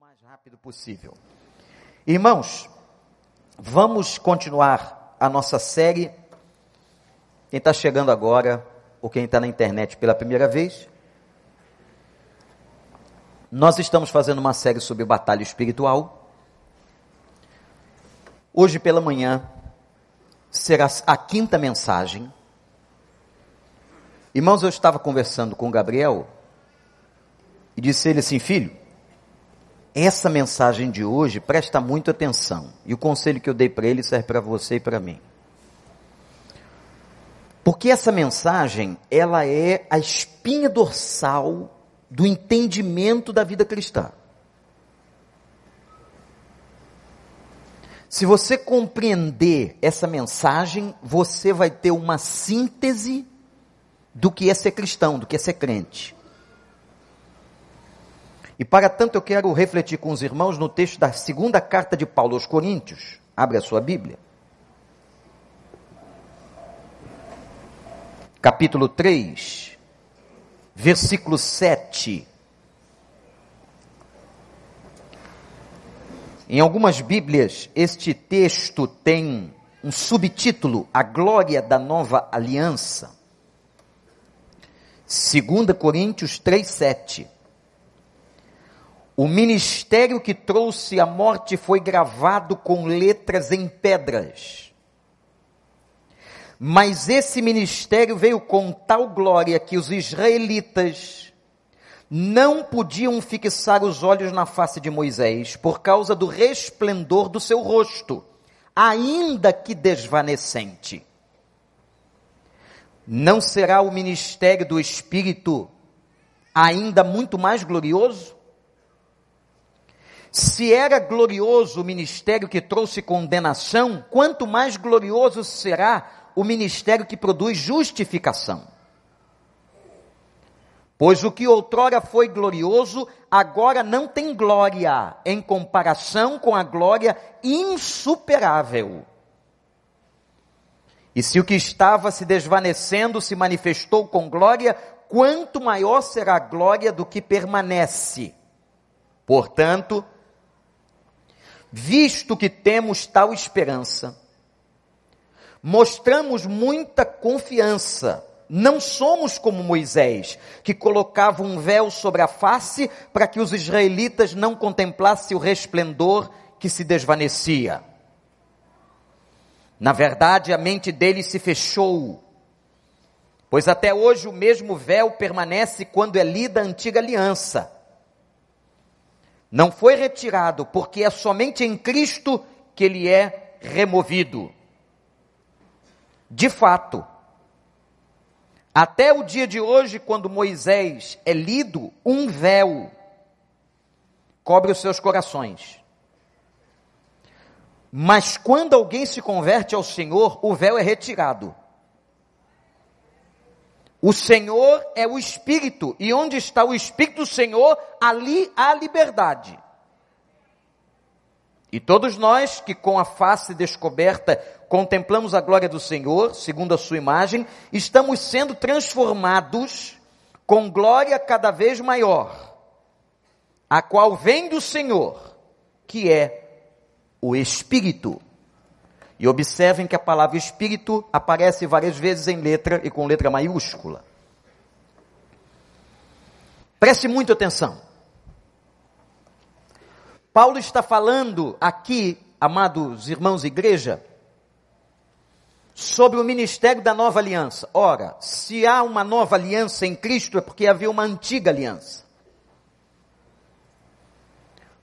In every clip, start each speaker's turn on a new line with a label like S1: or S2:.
S1: mais rápido possível. Irmãos, vamos continuar a nossa série. Quem está chegando agora, ou quem está na internet pela primeira vez, nós estamos fazendo uma série sobre batalha espiritual. Hoje pela manhã será a quinta mensagem. Irmãos, eu estava conversando com o Gabriel e disse ele assim: Filho, essa mensagem de hoje presta muito atenção. E o conselho que eu dei para ele serve para você e para mim. Porque essa mensagem, ela é a espinha dorsal do entendimento da vida cristã. Se você compreender essa mensagem, você vai ter uma síntese do que é ser cristão, do que é ser crente. E para tanto eu quero refletir com os irmãos no texto da segunda carta de Paulo aos Coríntios. Abre a sua Bíblia. Capítulo 3, versículo 7. Em algumas Bíblias, este texto tem um subtítulo, A Glória da Nova Aliança. 2 Coríntios 3, 7. O ministério que trouxe a morte foi gravado com letras em pedras. Mas esse ministério veio com tal glória que os israelitas não podiam fixar os olhos na face de Moisés por causa do resplendor do seu rosto, ainda que desvanecente. Não será o ministério do Espírito ainda muito mais glorioso? Se era glorioso o ministério que trouxe condenação, quanto mais glorioso será o ministério que produz justificação. Pois o que outrora foi glorioso, agora não tem glória em comparação com a glória insuperável. E se o que estava se desvanecendo se manifestou com glória, quanto maior será a glória do que permanece. Portanto, visto que temos tal esperança, mostramos muita confiança. Não somos como Moisés, que colocava um véu sobre a face para que os israelitas não contemplassem o resplendor que se desvanecia. Na verdade, a mente deles se fechou, pois até hoje o mesmo véu permanece quando é lida a antiga aliança não foi retirado, porque é somente em Cristo que ele é removido. De fato, até o dia de hoje, quando Moisés é lido, um véu cobre os seus corações. Mas quando alguém se converte ao Senhor, o véu é retirado. O Senhor é o Espírito, e onde está o Espírito do Senhor, ali há liberdade. E todos nós que com a face descoberta contemplamos a glória do Senhor, segundo a sua imagem, estamos sendo transformados com glória cada vez maior, a qual vem do Senhor, que é o Espírito. E observem que a palavra espírito aparece várias vezes em letra e com letra maiúscula. Preste muita atenção. Paulo está falando aqui, amados irmãos igreja, sobre o ministério da nova aliança. Ora, se há uma nova aliança em Cristo é porque havia uma antiga aliança.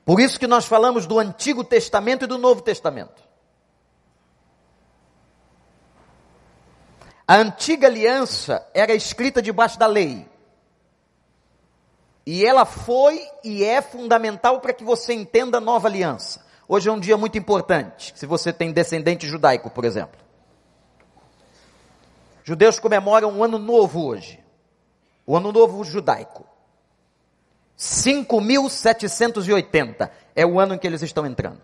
S1: Por isso que nós falamos do Antigo Testamento e do Novo Testamento. A antiga aliança era escrita debaixo da lei. E ela foi e é fundamental para que você entenda a nova aliança. Hoje é um dia muito importante, se você tem descendente judaico, por exemplo. Judeus comemoram um ano novo hoje. O ano novo judaico. 5.780 é o ano em que eles estão entrando.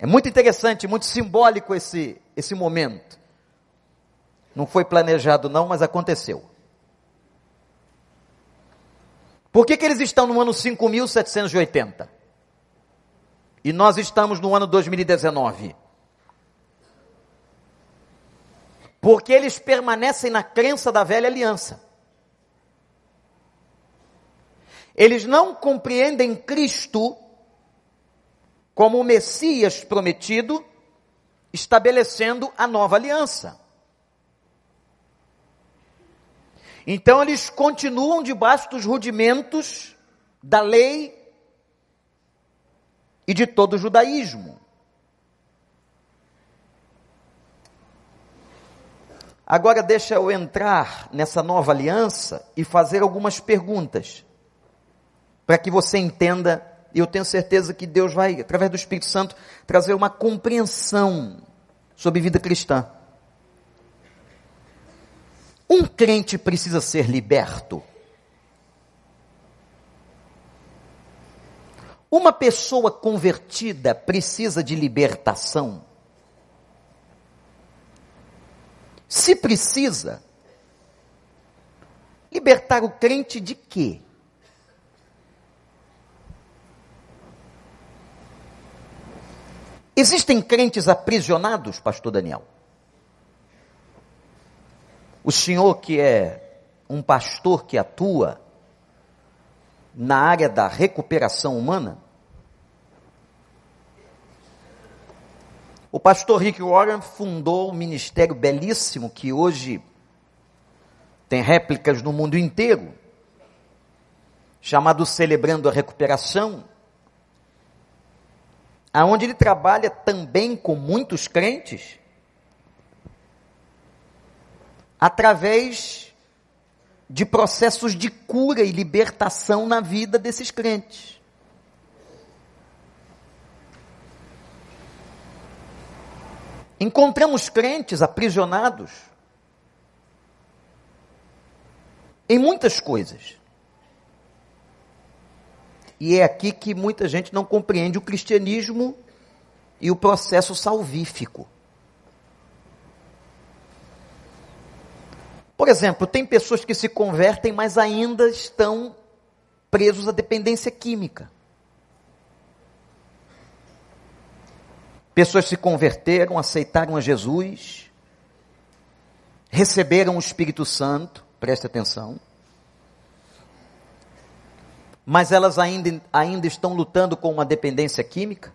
S1: É muito interessante, muito simbólico esse, esse momento. Não foi planejado não, mas aconteceu. Por que, que eles estão no ano 5780? E nós estamos no ano 2019. Porque eles permanecem na crença da velha aliança. Eles não compreendem Cristo como o Messias prometido, estabelecendo a nova aliança. Então eles continuam debaixo dos rudimentos da lei e de todo o judaísmo. Agora deixa eu entrar nessa nova aliança e fazer algumas perguntas, para que você entenda, e eu tenho certeza que Deus vai, através do Espírito Santo, trazer uma compreensão sobre vida cristã. Um crente precisa ser liberto. Uma pessoa convertida precisa de libertação. Se precisa, libertar o crente de quê? Existem crentes aprisionados, pastor Daniel? O senhor que é um pastor que atua na área da recuperação humana? O pastor Rick Warren fundou um ministério belíssimo que hoje tem réplicas no mundo inteiro, chamado Celebrando a Recuperação, aonde ele trabalha também com muitos crentes através de processos de cura e libertação na vida desses crentes. Encontramos crentes aprisionados em muitas coisas. E é aqui que muita gente não compreende o cristianismo e o processo salvífico. Por exemplo, tem pessoas que se convertem, mas ainda estão presos à dependência química. Pessoas se converteram, aceitaram a Jesus, receberam o Espírito Santo, preste atenção, mas elas ainda, ainda estão lutando com uma dependência química?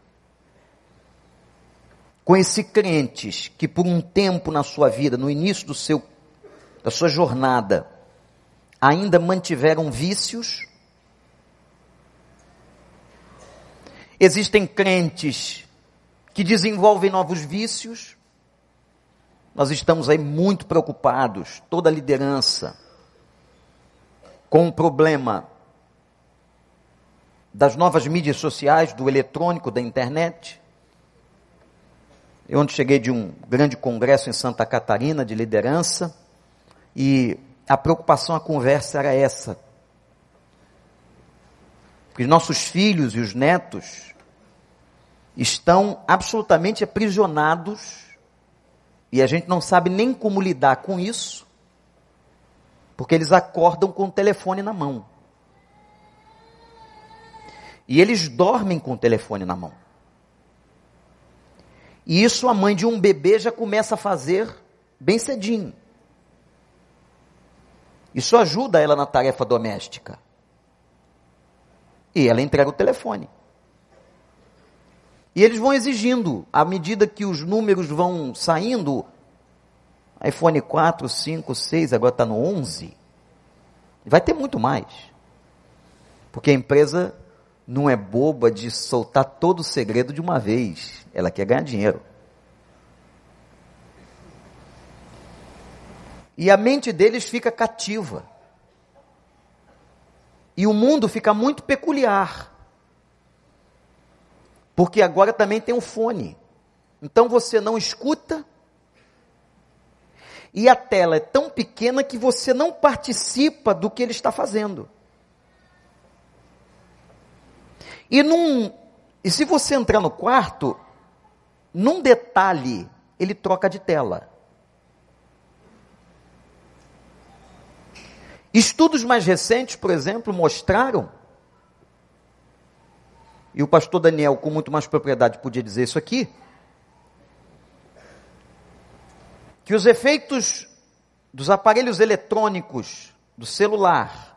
S1: Conheci crentes que por um tempo na sua vida, no início do seu da sua jornada ainda mantiveram vícios? Existem crentes que desenvolvem novos vícios? Nós estamos aí muito preocupados, toda a liderança, com o problema das novas mídias sociais, do eletrônico, da internet. Eu ontem cheguei de um grande congresso em Santa Catarina de liderança e a preocupação, a conversa era essa. Que nossos filhos e os netos estão absolutamente aprisionados e a gente não sabe nem como lidar com isso, porque eles acordam com o telefone na mão. E eles dormem com o telefone na mão. E isso a mãe de um bebê já começa a fazer bem cedinho. Isso ajuda ela na tarefa doméstica. E ela entrega o telefone. E eles vão exigindo, à medida que os números vão saindo, iPhone 4, 5, 6, agora está no 11. Vai ter muito mais. Porque a empresa não é boba de soltar todo o segredo de uma vez. Ela quer ganhar dinheiro. E a mente deles fica cativa. E o mundo fica muito peculiar. Porque agora também tem um fone. Então você não escuta. E a tela é tão pequena que você não participa do que ele está fazendo. E num, e se você entrar no quarto, num detalhe, ele troca de tela. Estudos mais recentes, por exemplo, mostraram, e o pastor Daniel, com muito mais propriedade, podia dizer isso aqui, que os efeitos dos aparelhos eletrônicos, do celular,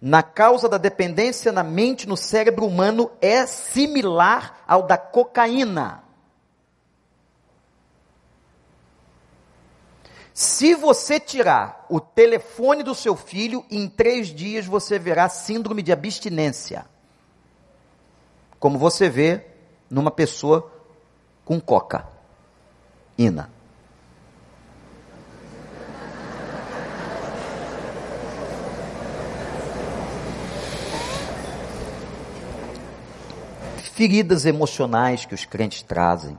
S1: na causa da dependência na mente, no cérebro humano, é similar ao da cocaína. Se você tirar o telefone do seu filho, em três dias você verá síndrome de abstinência. Como você vê numa pessoa com coca. Ina. Feridas emocionais que os crentes trazem,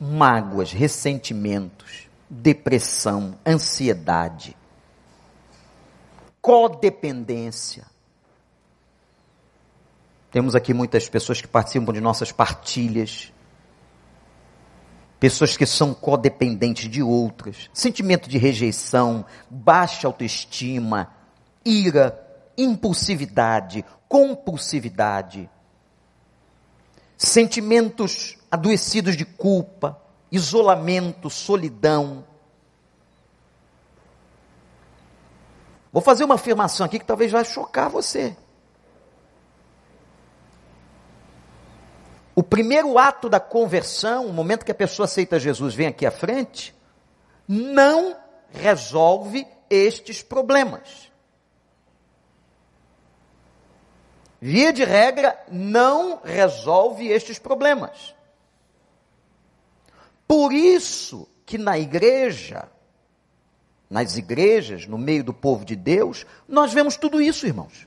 S1: mágoas, ressentimentos, depressão, ansiedade, codependência. Temos aqui muitas pessoas que participam de nossas partilhas, pessoas que são codependentes de outras, sentimento de rejeição, baixa autoestima, ira, impulsividade, compulsividade sentimentos adoecidos de culpa, isolamento, solidão. Vou fazer uma afirmação aqui que talvez vai chocar você. O primeiro ato da conversão, o momento que a pessoa aceita Jesus, vem aqui à frente, não resolve estes problemas. Via de regra, não resolve estes problemas. Por isso que na igreja, nas igrejas, no meio do povo de Deus, nós vemos tudo isso, irmãos.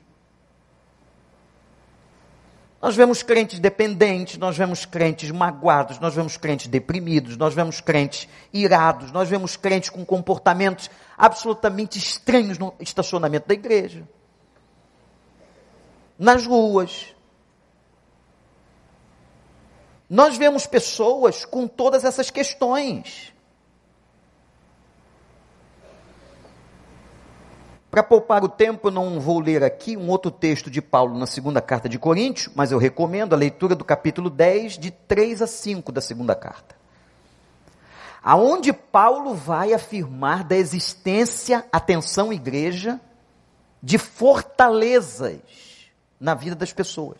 S1: Nós vemos crentes dependentes, nós vemos crentes magoados, nós vemos crentes deprimidos, nós vemos crentes irados, nós vemos crentes com comportamentos absolutamente estranhos no estacionamento da igreja nas ruas. Nós vemos pessoas com todas essas questões. Para poupar o tempo, eu não vou ler aqui um outro texto de Paulo na segunda carta de Coríntios, mas eu recomendo a leitura do capítulo 10, de 3 a 5 da segunda carta. Aonde Paulo vai afirmar da existência, atenção igreja, de fortalezas na vida das pessoas.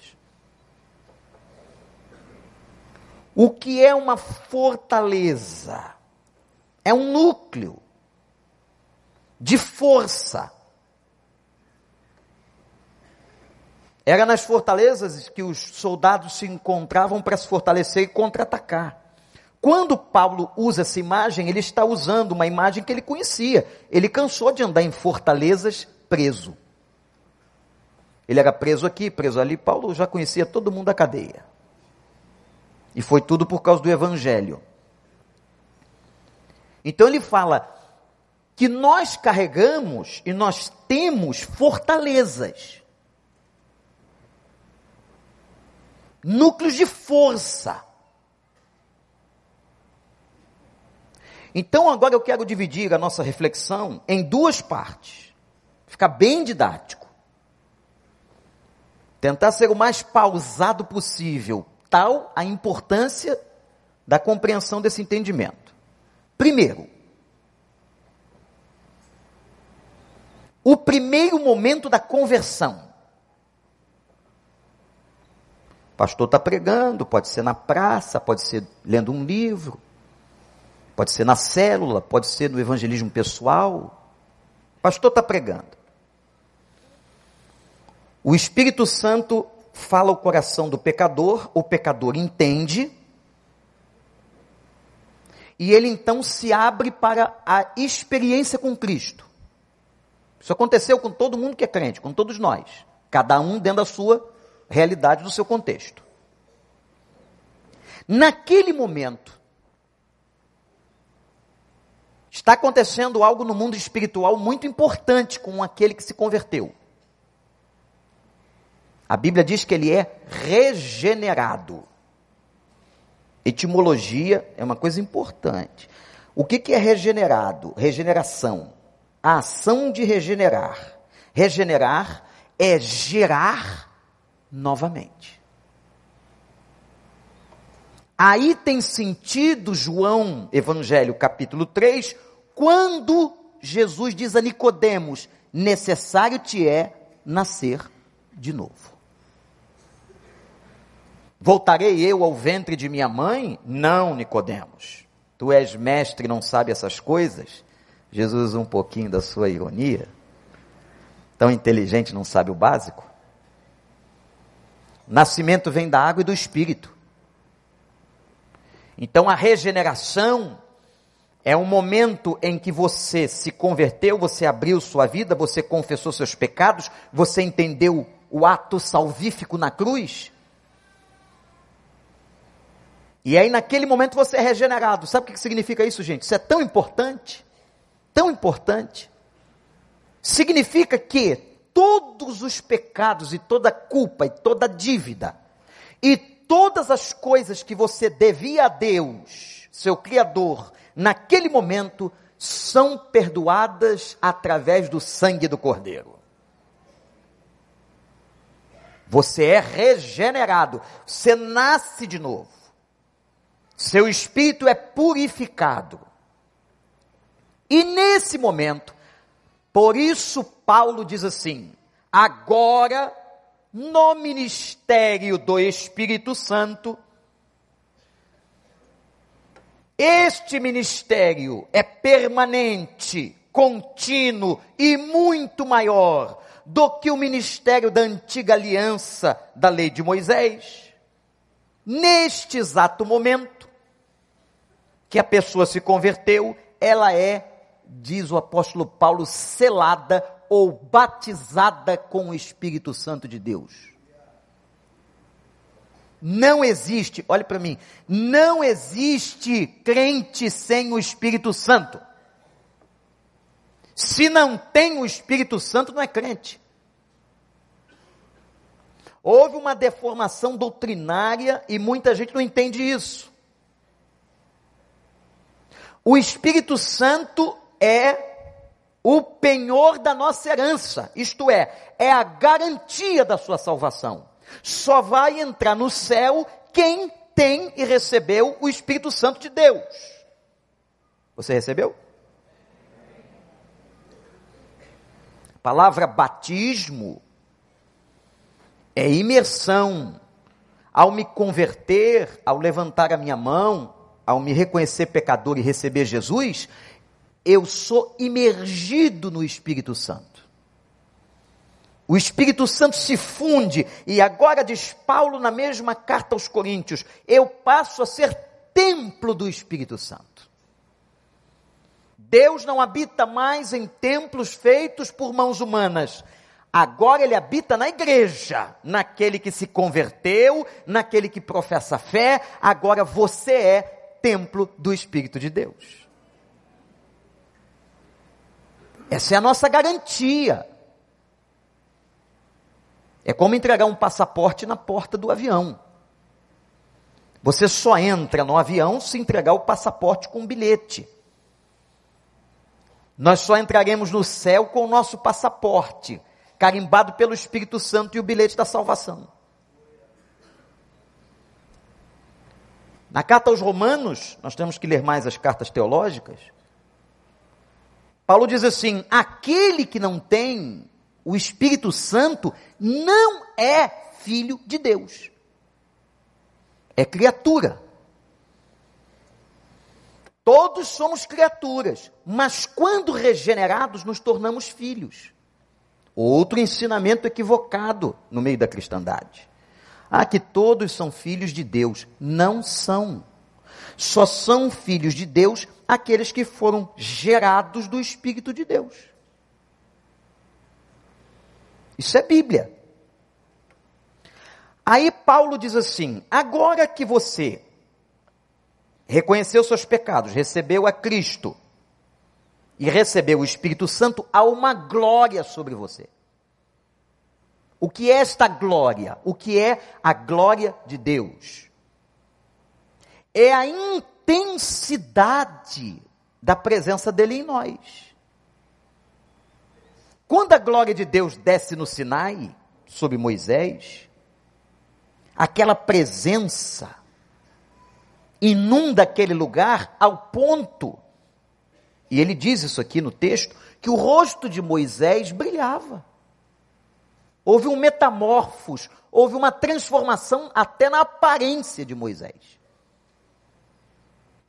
S1: O que é uma fortaleza? É um núcleo de força. Era nas fortalezas que os soldados se encontravam para se fortalecer e contra-atacar. Quando Paulo usa essa imagem, ele está usando uma imagem que ele conhecia. Ele cansou de andar em fortalezas preso. Ele era preso aqui, preso ali. Paulo já conhecia todo mundo da cadeia. E foi tudo por causa do evangelho. Então ele fala que nós carregamos e nós temos fortalezas. Núcleos de força. Então agora eu quero dividir a nossa reflexão em duas partes. Ficar bem didático. Tentar ser o mais pausado possível, tal a importância da compreensão desse entendimento. Primeiro, o primeiro momento da conversão. Pastor está pregando, pode ser na praça, pode ser lendo um livro, pode ser na célula, pode ser no evangelismo pessoal. Pastor está pregando. O Espírito Santo fala o coração do pecador, o pecador entende, e ele então se abre para a experiência com Cristo. Isso aconteceu com todo mundo que é crente, com todos nós, cada um dentro da sua realidade, do seu contexto. Naquele momento, está acontecendo algo no mundo espiritual muito importante com aquele que se converteu. A Bíblia diz que ele é regenerado. Etimologia é uma coisa importante. O que, que é regenerado? Regeneração. a ação de regenerar. Regenerar é gerar novamente. Aí tem sentido João, Evangelho capítulo 3, quando Jesus diz a Nicodemos: necessário te é nascer de novo. Voltarei eu ao ventre de minha mãe? Não, Nicodemos. Tu és mestre e não sabe essas coisas? Jesus um pouquinho da sua ironia. Tão inteligente não sabe o básico? Nascimento vem da água e do espírito. Então a regeneração é um momento em que você se converteu, você abriu sua vida, você confessou seus pecados, você entendeu o ato salvífico na cruz. E aí, naquele momento, você é regenerado. Sabe o que significa isso, gente? Isso é tão importante, tão importante. Significa que todos os pecados e toda culpa e toda dívida e todas as coisas que você devia a Deus, seu Criador, naquele momento, são perdoadas através do sangue do Cordeiro. Você é regenerado, você nasce de novo. Seu espírito é purificado. E nesse momento, por isso Paulo diz assim: agora, no ministério do Espírito Santo, este ministério é permanente, contínuo e muito maior do que o ministério da antiga aliança da lei de Moisés. Neste exato momento que a pessoa se converteu, ela é, diz o apóstolo Paulo, selada ou batizada com o Espírito Santo de Deus. Não existe, olhe para mim, não existe crente sem o Espírito Santo. Se não tem o Espírito Santo, não é crente. Houve uma deformação doutrinária e muita gente não entende isso. O Espírito Santo é o penhor da nossa herança, isto é, é a garantia da sua salvação. Só vai entrar no céu quem tem e recebeu o Espírito Santo de Deus. Você recebeu? A palavra batismo é imersão. Ao me converter, ao levantar a minha mão, ao me reconhecer pecador e receber Jesus, eu sou imergido no Espírito Santo. O Espírito Santo se funde, e agora diz Paulo na mesma carta aos Coríntios: eu passo a ser templo do Espírito Santo. Deus não habita mais em templos feitos por mãos humanas. Agora ele habita na igreja, naquele que se converteu, naquele que professa fé. Agora você é templo do Espírito de Deus. Essa é a nossa garantia. É como entregar um passaporte na porta do avião. Você só entra no avião se entregar o passaporte com um bilhete. Nós só entraremos no céu com o nosso passaporte, carimbado pelo Espírito Santo e o bilhete da salvação. Na carta aos Romanos, nós temos que ler mais as cartas teológicas. Paulo diz assim: aquele que não tem o Espírito Santo não é filho de Deus. É criatura. Todos somos criaturas, mas quando regenerados nos tornamos filhos. Outro ensinamento equivocado no meio da cristandade. Ah, que todos são filhos de Deus. Não são. Só são filhos de Deus aqueles que foram gerados do Espírito de Deus. Isso é Bíblia. Aí Paulo diz assim: agora que você reconheceu seus pecados, recebeu a Cristo e recebeu o Espírito Santo, há uma glória sobre você. O que é esta glória? O que é a glória de Deus? É a intensidade da presença dele em nós. Quando a glória de Deus desce no Sinai, sobre Moisés, aquela presença inunda aquele lugar ao ponto, e ele diz isso aqui no texto, que o rosto de Moisés brilhava. Houve um metamorfos, houve uma transformação até na aparência de Moisés.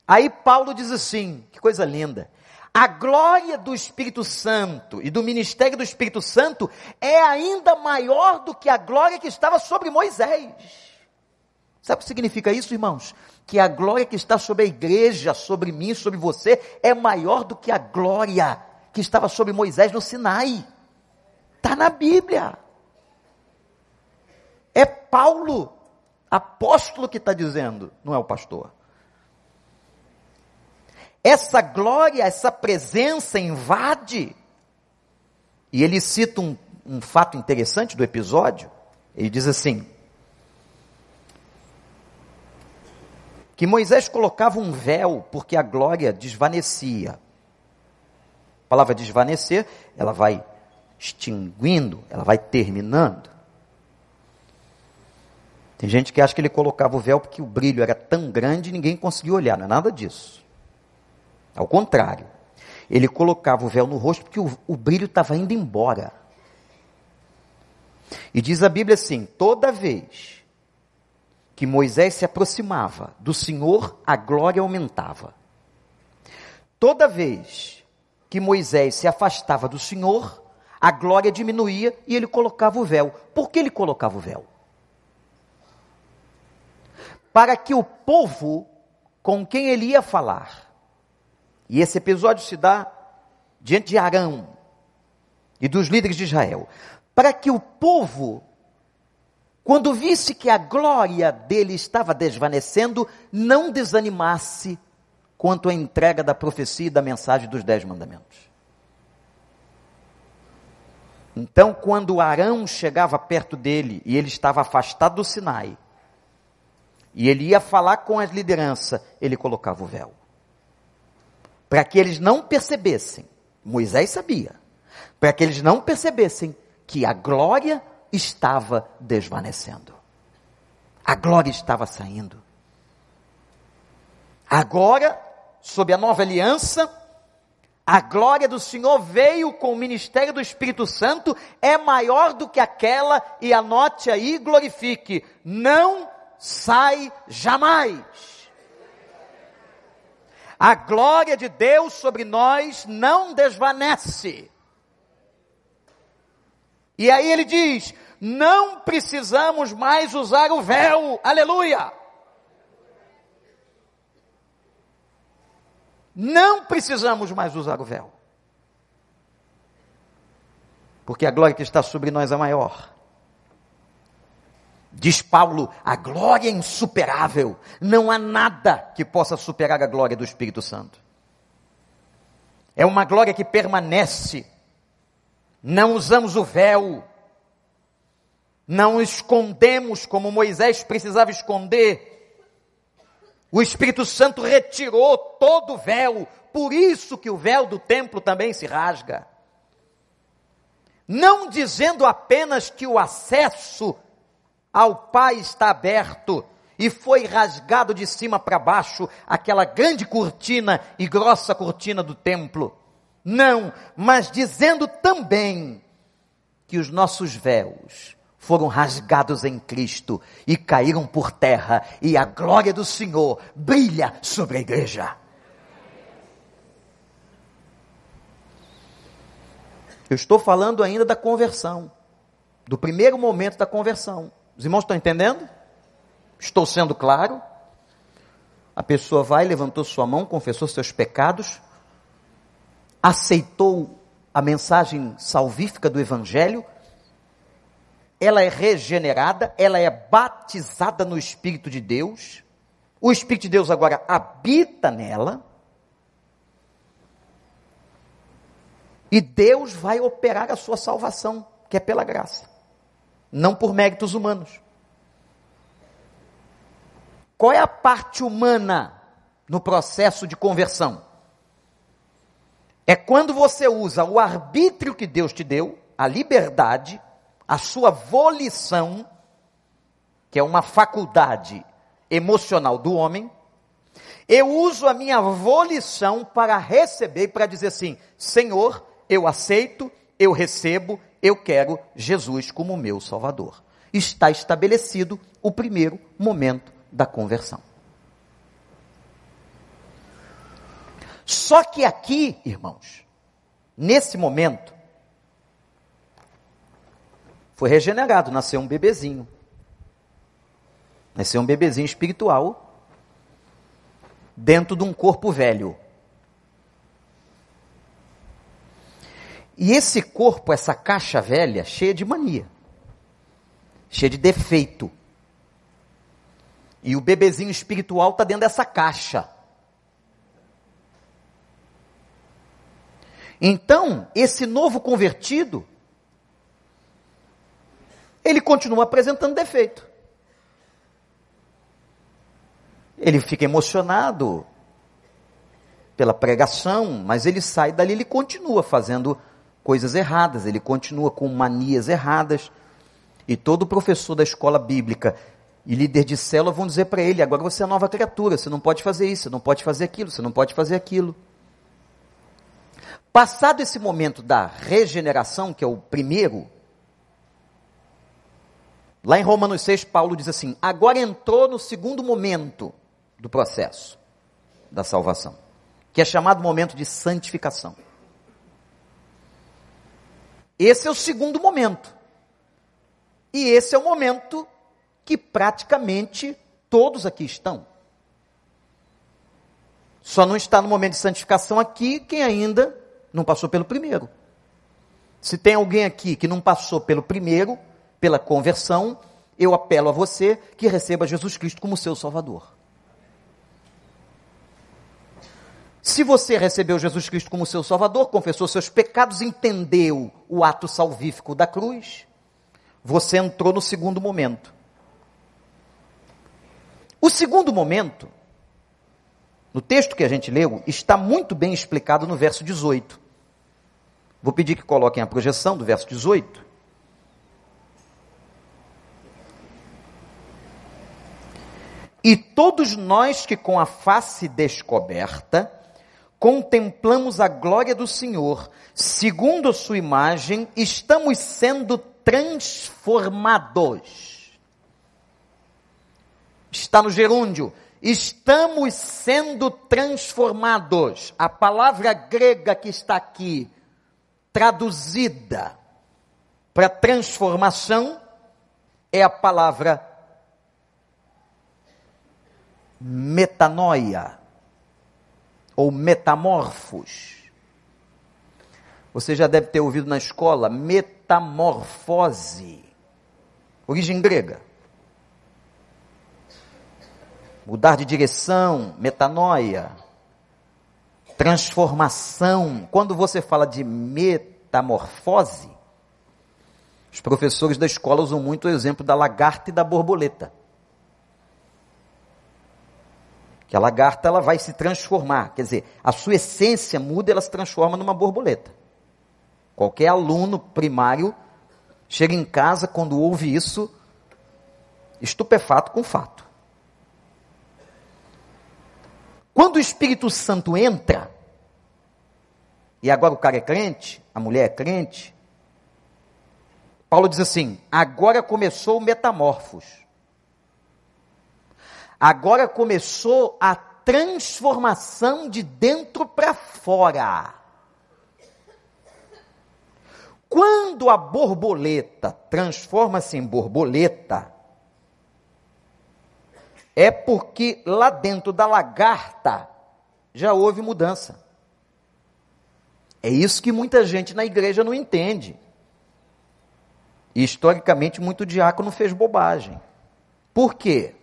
S1: Aí Paulo diz assim: que coisa linda. A glória do Espírito Santo e do ministério do Espírito Santo é ainda maior do que a glória que estava sobre Moisés. Sabe o que significa isso, irmãos? Que a glória que está sobre a igreja, sobre mim, sobre você, é maior do que a glória que estava sobre Moisés no Sinai. Está na Bíblia. É Paulo, apóstolo, que está dizendo, não é o pastor. Essa glória, essa presença invade. E ele cita um, um fato interessante do episódio. Ele diz assim: que Moisés colocava um véu porque a glória desvanecia. A palavra desvanecer, ela vai extinguindo, ela vai terminando. Tem gente que acha que ele colocava o véu porque o brilho era tão grande e ninguém conseguia olhar, não é nada disso. Ao contrário, ele colocava o véu no rosto porque o, o brilho estava indo embora. E diz a Bíblia assim: toda vez que Moisés se aproximava do Senhor, a glória aumentava. Toda vez que Moisés se afastava do Senhor, a glória diminuía e ele colocava o véu. Por que ele colocava o véu? Para que o povo com quem ele ia falar e esse episódio se dá diante de Arão e dos líderes de Israel, para que o povo, quando visse que a glória dele estava desvanecendo, não desanimasse quanto à entrega da profecia e da mensagem dos Dez Mandamentos. Então, quando Arão chegava perto dele e ele estava afastado do Sinai, e ele ia falar com a liderança, ele colocava o véu para que eles não percebessem, Moisés sabia, para que eles não percebessem que a glória estava desvanecendo. A glória estava saindo. Agora, sob a nova aliança, a glória do Senhor veio com o ministério do Espírito Santo, é maior do que aquela, e anote aí, glorifique, não sai jamais. A glória de Deus sobre nós não desvanece. E aí ele diz: não precisamos mais usar o véu. Aleluia! Não precisamos mais usar o véu. Porque a glória que está sobre nós é maior. Diz Paulo, a glória é insuperável. Não há nada que possa superar a glória do Espírito Santo. É uma glória que permanece. Não usamos o véu. Não escondemos como Moisés precisava esconder. O Espírito Santo retirou todo o véu. Por isso que o véu do templo também se rasga. Não dizendo apenas que o acesso ao Pai está aberto e foi rasgado de cima para baixo aquela grande cortina e grossa cortina do templo. Não, mas dizendo também que os nossos véus foram rasgados em Cristo e caíram por terra e a glória do Senhor brilha sobre a igreja. Eu estou falando ainda da conversão, do primeiro momento da conversão. Os irmãos estão entendendo? Estou sendo claro? A pessoa vai, levantou sua mão, confessou seus pecados, aceitou a mensagem salvífica do Evangelho, ela é regenerada, ela é batizada no Espírito de Deus, o Espírito de Deus agora habita nela, e Deus vai operar a sua salvação, que é pela graça não por méritos humanos. Qual é a parte humana no processo de conversão? é quando você usa o arbítrio que Deus te deu, a liberdade, a sua volição, que é uma faculdade emocional do homem, eu uso a minha volição para receber, para dizer assim: Senhor, eu aceito, eu recebo, eu quero Jesus como meu Salvador. Está estabelecido o primeiro momento da conversão. Só que aqui, irmãos, nesse momento, foi regenerado, nasceu um bebezinho. Nasceu um bebezinho espiritual dentro de um corpo velho. E esse corpo, essa caixa velha, cheia de mania, cheia de defeito. E o bebezinho espiritual está dentro dessa caixa. Então, esse novo convertido, ele continua apresentando defeito. Ele fica emocionado pela pregação, mas ele sai dali, ele continua fazendo coisas erradas, ele continua com manias erradas. E todo professor da escola bíblica e líder de célula vão dizer para ele: agora você é nova criatura, você não pode fazer isso, você não pode fazer aquilo, você não pode fazer aquilo. Passado esse momento da regeneração, que é o primeiro, lá em Romanos 6, Paulo diz assim: agora entrou no segundo momento do processo da salvação, que é chamado momento de santificação. Esse é o segundo momento. E esse é o momento que praticamente todos aqui estão. Só não está no momento de santificação aqui quem ainda não passou pelo primeiro. Se tem alguém aqui que não passou pelo primeiro, pela conversão, eu apelo a você que receba Jesus Cristo como seu Salvador. Se você recebeu Jesus Cristo como seu Salvador, confessou seus pecados, entendeu o ato salvífico da cruz, você entrou no segundo momento. O segundo momento, no texto que a gente leu, está muito bem explicado no verso 18. Vou pedir que coloquem a projeção do verso 18. E todos nós que com a face descoberta contemplamos a glória do Senhor, segundo a sua imagem, estamos sendo transformados. Está no gerúndio. Estamos sendo transformados. A palavra grega que está aqui, traduzida para transformação, é a palavra metanoia ou metamorfos. Você já deve ter ouvido na escola metamorfose, origem grega. Mudar de direção, metanoia, transformação. Quando você fala de metamorfose, os professores da escola usam muito o exemplo da lagarta e da borboleta. Que a lagarta ela vai se transformar, quer dizer, a sua essência muda, ela se transforma numa borboleta. Qualquer aluno primário chega em casa quando ouve isso, estupefato com o fato. Quando o Espírito Santo entra, e agora o cara é crente, a mulher é crente, Paulo diz assim: agora começou o metamorfos. Agora começou a transformação de dentro para fora. Quando a borboleta transforma-se em borboleta, é porque lá dentro da lagarta já houve mudança. É isso que muita gente na igreja não entende. E historicamente, muito diácono fez bobagem. Por quê?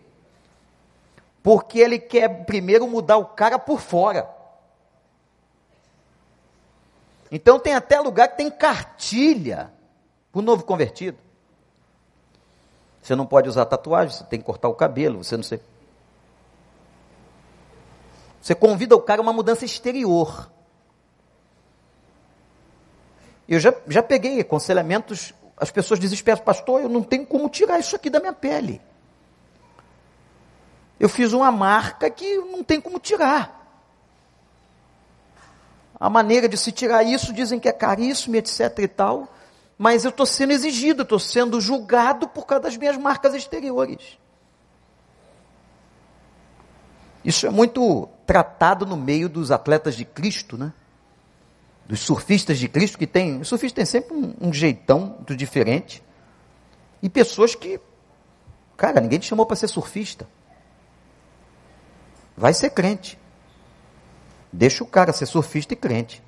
S1: Porque ele quer primeiro mudar o cara por fora. Então tem até lugar que tem cartilha para o novo convertido. Você não pode usar tatuagem, você tem que cortar o cabelo, você não sei. Você convida o cara a uma mudança exterior. Eu já, já peguei aconselhamentos, as pessoas desesperadas, pastor, eu não tenho como tirar isso aqui da minha pele. Eu fiz uma marca que não tem como tirar. A maneira de se tirar isso dizem que é caríssimo, etc e tal, mas eu estou sendo exigido, estou sendo julgado por causa das minhas marcas exteriores. Isso é muito tratado no meio dos atletas de Cristo, né? Dos surfistas de Cristo, que tem. O surfista tem sempre um, um jeitão muito diferente. E pessoas que. Cara, ninguém te chamou para ser surfista. Vai ser crente. Deixa o cara ser surfista e crente.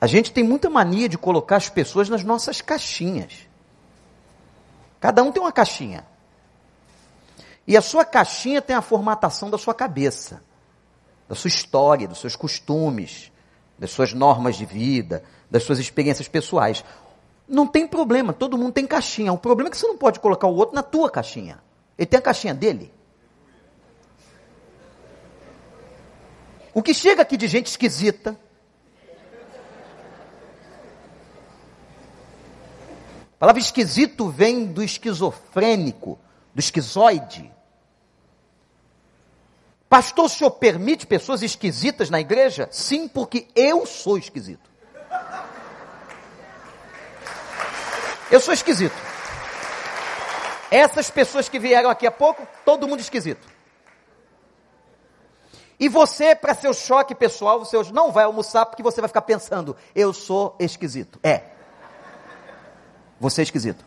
S1: A gente tem muita mania de colocar as pessoas nas nossas caixinhas. Cada um tem uma caixinha. E a sua caixinha tem a formatação da sua cabeça, da sua história, dos seus costumes, das suas normas de vida, das suas experiências pessoais. Não tem problema, todo mundo tem caixinha. O problema é que você não pode colocar o outro na tua caixinha. Ele tem a caixinha dele. O que chega aqui de gente esquisita, a palavra esquisito vem do esquizofrênico, do esquizoide. Pastor, o senhor permite pessoas esquisitas na igreja? Sim, porque eu sou esquisito. Eu sou esquisito. Essas pessoas que vieram aqui há pouco, todo mundo esquisito. E você, para seu choque pessoal, você hoje não vai almoçar porque você vai ficar pensando, eu sou esquisito. É. Você é esquisito.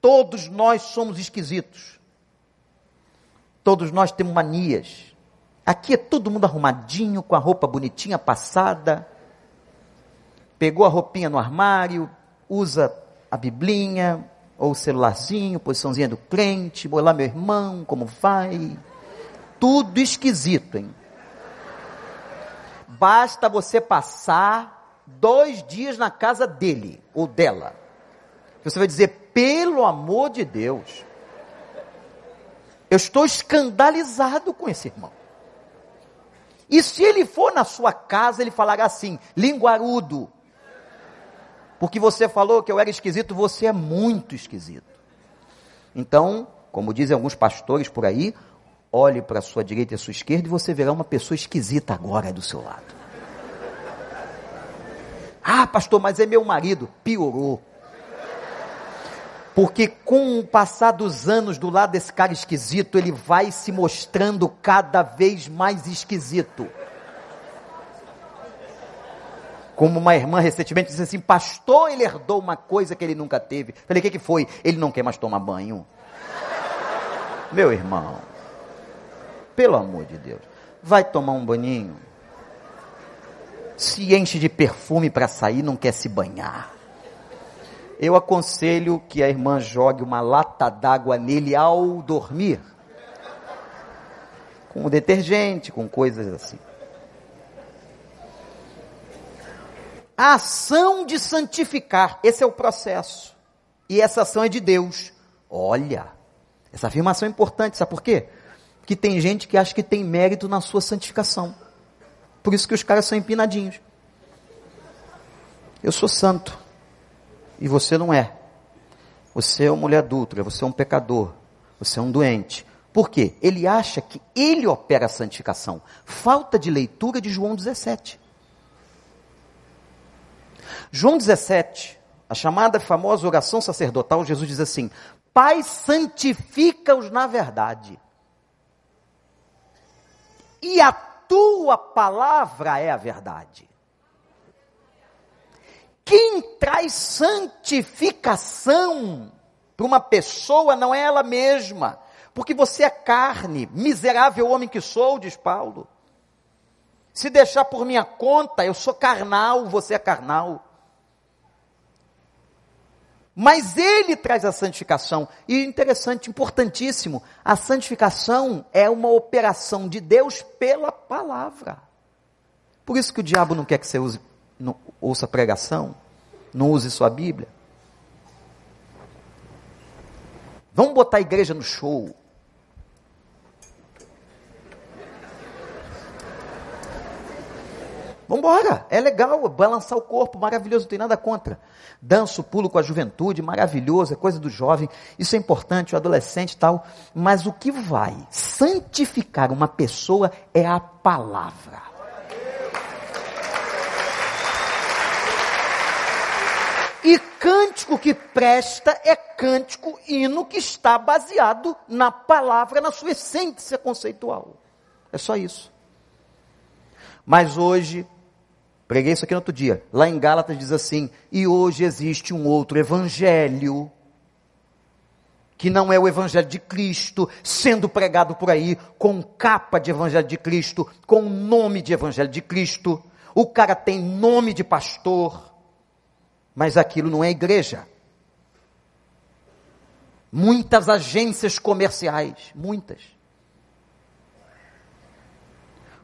S1: Todos nós somos esquisitos. Todos nós temos manias. Aqui é todo mundo arrumadinho, com a roupa bonitinha passada. Pegou a roupinha no armário, usa a biblinha, ou o celularzinho, posiçãozinha do crente, olá meu irmão, como vai? Tudo esquisito, hein? Basta você passar dois dias na casa dele ou dela. Você vai dizer, pelo amor de Deus, eu estou escandalizado com esse irmão. E se ele for na sua casa, ele falará assim, linguarudo, porque você falou que eu era esquisito, você é muito esquisito. Então, como dizem alguns pastores por aí, olhe para a sua direita e a sua esquerda e você verá uma pessoa esquisita agora do seu lado. Ah, pastor, mas é meu marido. Piorou. Porque com o passar dos anos do lado desse cara esquisito, ele vai se mostrando cada vez mais esquisito. Como uma irmã recentemente disse assim, pastor, ele herdou uma coisa que ele nunca teve. Falei, o que, que foi? Ele não quer mais tomar banho. Meu irmão, pelo amor de Deus, vai tomar um banhinho. Se enche de perfume para sair, não quer se banhar eu aconselho que a irmã jogue uma lata d'água nele ao dormir. Com detergente, com coisas assim. A ação de santificar, esse é o processo. E essa ação é de Deus. Olha, essa afirmação é importante, sabe por quê? Porque tem gente que acha que tem mérito na sua santificação. Por isso que os caras são empinadinhos. Eu sou santo. E você não é. Você é uma mulher adulta, você é um pecador, você é um doente. Por quê? Ele acha que ele opera a santificação. Falta de leitura de João 17. João 17, a chamada famosa oração sacerdotal, Jesus diz assim: Pai, santifica-os na verdade. E a tua palavra é a verdade. Quem traz santificação para uma pessoa não é ela mesma, porque você é carne, miserável homem que sou, diz Paulo. Se deixar por minha conta, eu sou carnal, você é carnal. Mas ele traz a santificação. E interessante, importantíssimo, a santificação é uma operação de Deus pela palavra. Por isso que o diabo não quer que você use não ouça pregação, não use sua Bíblia. Vamos botar a igreja no show. Vambora, é legal, balançar o corpo, maravilhoso, não tem nada contra. Danço, pulo com a juventude, maravilhoso, é coisa do jovem, isso é importante, o adolescente e tal. Mas o que vai santificar uma pessoa é a palavra. E cântico que presta é cântico, hino que está baseado na palavra, na sua essência conceitual. É só isso. Mas hoje, Preguei isso aqui no outro dia. Lá em Gálatas diz assim: e hoje existe um outro evangelho, que não é o evangelho de Cristo, sendo pregado por aí, com capa de evangelho de Cristo, com nome de evangelho de Cristo. O cara tem nome de pastor, mas aquilo não é igreja. Muitas agências comerciais, muitas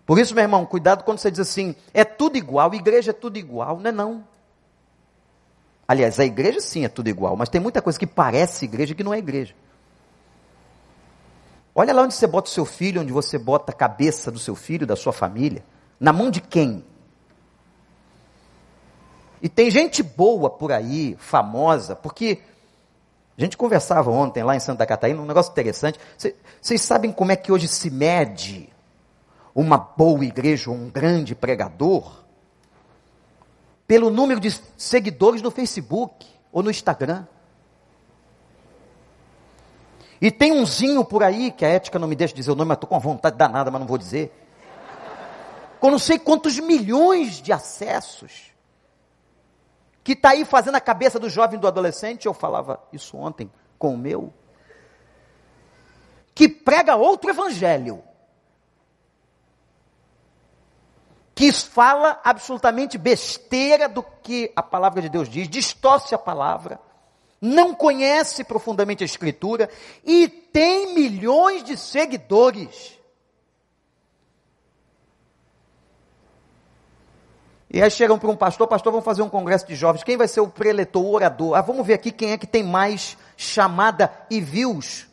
S1: por isso, meu irmão, cuidado quando você diz assim, é tudo igual, igreja é tudo igual. Não é não. Aliás, a igreja sim é tudo igual, mas tem muita coisa que parece igreja que não é igreja. Olha lá onde você bota o seu filho, onde você bota a cabeça do seu filho, da sua família. Na mão de quem? E tem gente boa por aí, famosa, porque a gente conversava ontem lá em Santa Catarina, um negócio interessante. Vocês sabem como é que hoje se mede uma boa igreja, um grande pregador, pelo número de seguidores no Facebook ou no Instagram. E tem umzinho por aí, que a ética não me deixa dizer o nome, mas estou com vontade danada, mas não vou dizer. Com não sei quantos milhões de acessos. Que está aí fazendo a cabeça do jovem do adolescente. Eu falava isso ontem com o meu. Que prega outro evangelho. Que fala absolutamente besteira do que a palavra de Deus diz, distorce a palavra, não conhece profundamente a Escritura e tem milhões de seguidores. E aí chegam para um pastor, pastor, vamos fazer um congresso de jovens. Quem vai ser o preletor, o orador? Ah, vamos ver aqui quem é que tem mais chamada e views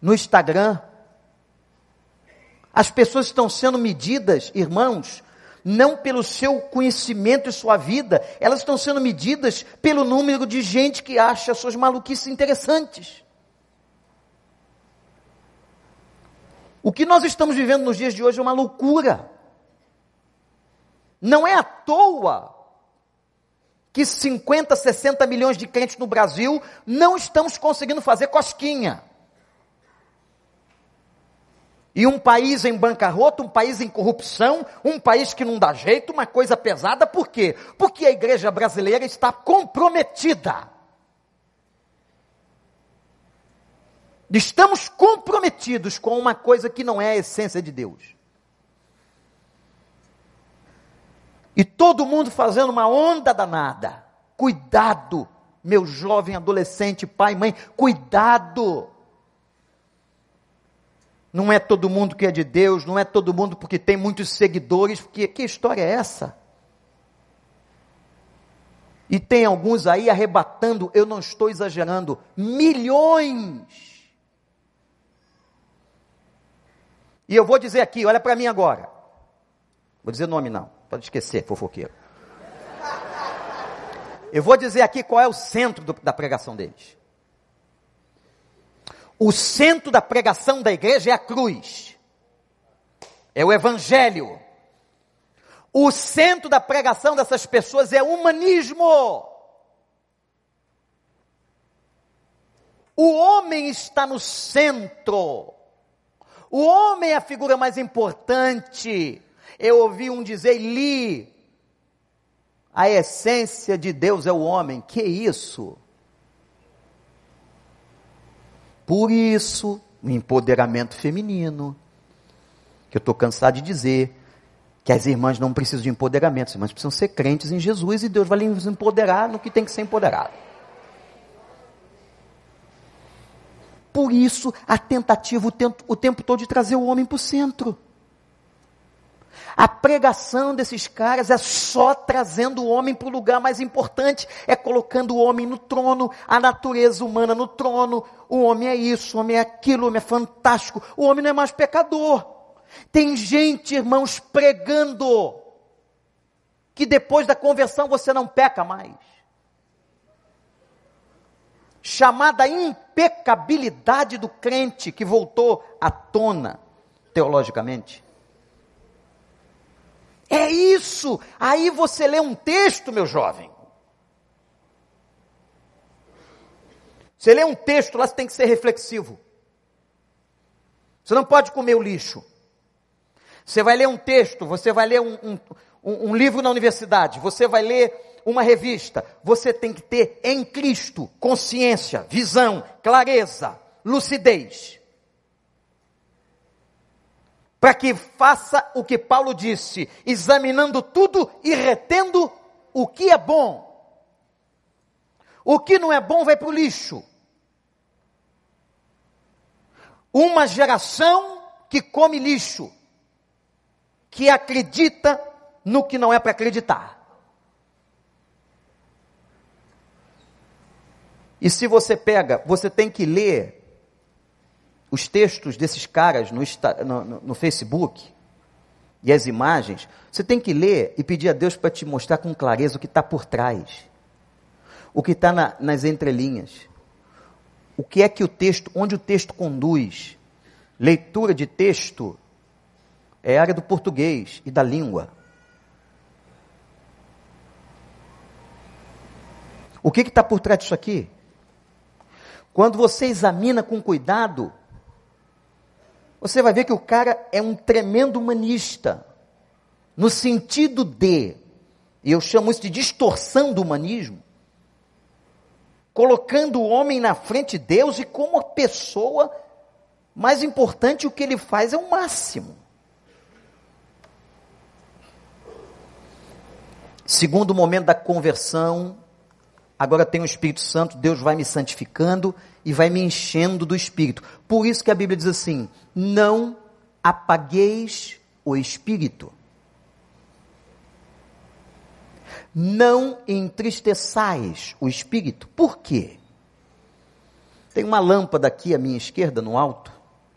S1: no Instagram. As pessoas estão sendo medidas, irmãos, não pelo seu conhecimento e sua vida, elas estão sendo medidas pelo número de gente que acha suas maluquices interessantes. O que nós estamos vivendo nos dias de hoje é uma loucura. Não é à toa que 50, 60 milhões de crentes no Brasil não estamos conseguindo fazer cosquinha. E um país em bancarrota, um país em corrupção, um país que não dá jeito, uma coisa pesada, por quê? Porque a igreja brasileira está comprometida. Estamos comprometidos com uma coisa que não é a essência de Deus. E todo mundo fazendo uma onda danada. Cuidado, meu jovem adolescente, pai, mãe, cuidado. Não é todo mundo que é de Deus, não é todo mundo porque tem muitos seguidores, porque que história é essa? E tem alguns aí arrebatando, eu não estou exagerando, milhões. E eu vou dizer aqui, olha para mim agora. Vou dizer nome não, pode esquecer, fofoqueiro. Eu vou dizer aqui qual é o centro do, da pregação deles. O centro da pregação da igreja é a cruz. É o evangelho. O centro da pregação dessas pessoas é o humanismo. O homem está no centro. O homem é a figura mais importante. Eu ouvi um dizer, li, a essência de Deus é o homem. Que isso? Por isso, o empoderamento feminino, que eu estou cansado de dizer, que as irmãs não precisam de empoderamento, as irmãs precisam ser crentes em Jesus e Deus vai lhes empoderar no que tem que ser empoderado. Por isso, a tentativa o tempo, o tempo todo de trazer o homem para o centro. A pregação desses caras é só trazendo o homem para o lugar mais importante, é colocando o homem no trono, a natureza humana no trono. O homem é isso, o homem é aquilo, o homem é fantástico. O homem não é mais pecador. Tem gente, irmãos, pregando que depois da conversão você não peca mais. Chamada impecabilidade do crente que voltou à tona teologicamente. É isso. Aí você lê um texto, meu jovem. Você lê um texto, lá você tem que ser reflexivo. Você não pode comer o lixo. Você vai ler um texto, você vai ler um, um, um, livro na universidade, você vai ler uma revista. Você tem que ter em Cristo consciência, visão, clareza, lucidez para que faça o que Paulo disse, examinando tudo e retendo o que é bom. O que não é bom vai para o lixo. Uma geração que come lixo, que acredita no que não é para acreditar. E se você pega, você tem que ler os textos desses caras no, no, no Facebook e as imagens, você tem que ler e pedir a Deus para te mostrar com clareza o que está por trás, o que está na, nas entrelinhas, o que é que o texto, onde o texto conduz. Leitura de texto é área do português e da língua. O que está por trás disso aqui? Quando você examina com cuidado, você vai ver que o cara é um tremendo humanista. No sentido de, e eu chamo isso de distorção do humanismo, colocando o homem na frente de Deus e como a pessoa mais importante, o que ele faz é o máximo. Segundo momento da conversão, agora tem o Espírito Santo, Deus vai me santificando e vai me enchendo do Espírito. Por isso que a Bíblia diz assim: não apagueis o Espírito. Não entristeçais o Espírito. Por quê? Tem uma lâmpada aqui à minha esquerda, no alto.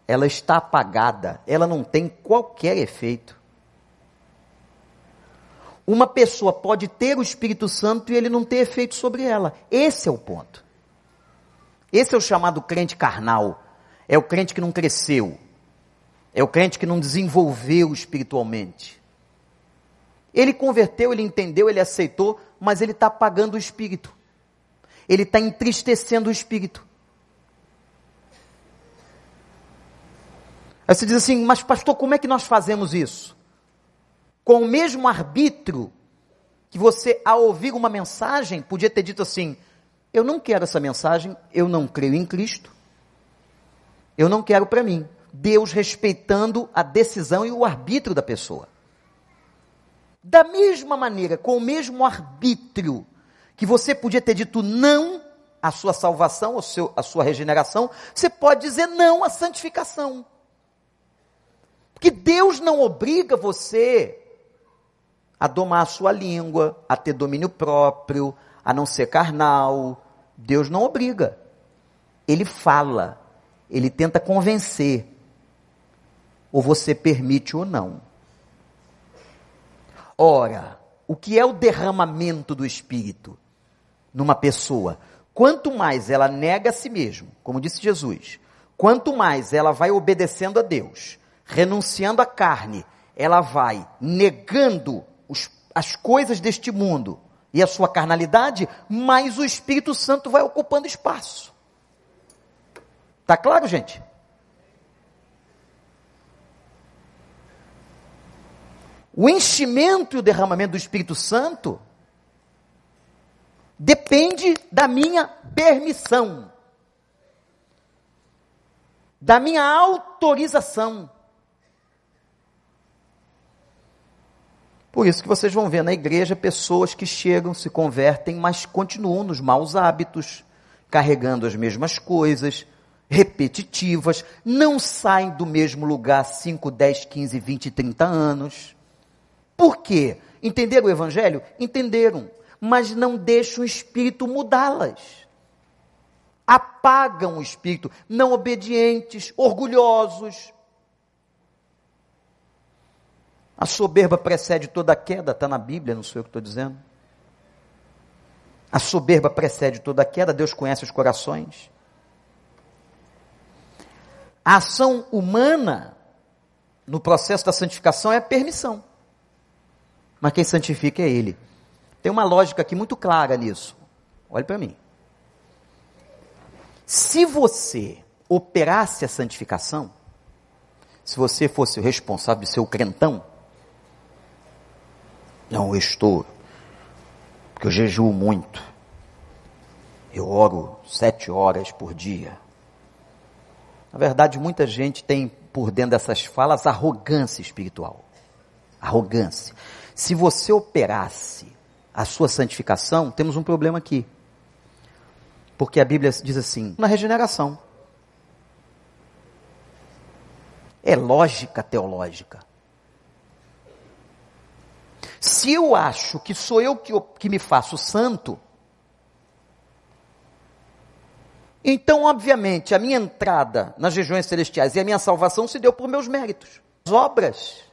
S1: Ela está apagada. Ela não tem qualquer efeito. Uma pessoa pode ter o Espírito Santo e ele não ter efeito sobre ela. Esse é o ponto. Esse é o chamado crente carnal. É o crente que não cresceu. É o crente que não desenvolveu espiritualmente. Ele converteu, ele entendeu, ele aceitou, mas ele está apagando o espírito. Ele está entristecendo o espírito. Aí você diz assim, mas pastor, como é que nós fazemos isso? Com o mesmo arbítrio que você, ao ouvir uma mensagem, podia ter dito assim: Eu não quero essa mensagem, eu não creio em Cristo, eu não quero para mim. Deus respeitando a decisão e o arbítrio da pessoa. Da mesma maneira, com o mesmo arbítrio que você podia ter dito não à sua salvação, seu, à sua regeneração, você pode dizer não à santificação. Porque Deus não obriga você a domar a sua língua, a ter domínio próprio, a não ser carnal. Deus não obriga. Ele fala, ele tenta convencer. Ou você permite ou não. Ora, o que é o derramamento do Espírito numa pessoa? Quanto mais ela nega a si mesma, como disse Jesus, quanto mais ela vai obedecendo a Deus, renunciando à carne, ela vai negando os, as coisas deste mundo e a sua carnalidade, mais o Espírito Santo vai ocupando espaço. Tá claro, gente? O enchimento e o derramamento do Espírito Santo depende da minha permissão, da minha autorização. Por isso que vocês vão ver na igreja pessoas que chegam, se convertem, mas continuam nos maus hábitos, carregando as mesmas coisas, repetitivas, não saem do mesmo lugar 5, 10, 15, 20, 30 anos. Por quê? Entenderam o evangelho? Entenderam, mas não deixam o espírito mudá-las. Apagam o espírito, não obedientes, orgulhosos, A soberba precede toda queda, está na Bíblia, não sou eu que estou dizendo. A soberba precede toda queda, Deus conhece os corações. A ação humana no processo da santificação é permissão. Mas quem santifica é Ele. Tem uma lógica aqui muito clara nisso. Olhe para mim. Se você operasse a santificação, se você fosse o responsável de ser o crentão, não, estou, porque eu jejuo muito. Eu oro sete horas por dia. Na verdade, muita gente tem por dentro dessas falas arrogância espiritual. Arrogância. Se você operasse a sua santificação, temos um problema aqui. Porque a Bíblia diz assim: na regeneração. É lógica teológica. Se eu acho que sou eu que, que me faço santo, então, obviamente, a minha entrada nas regiões celestiais e a minha salvação se deu por meus méritos, obras.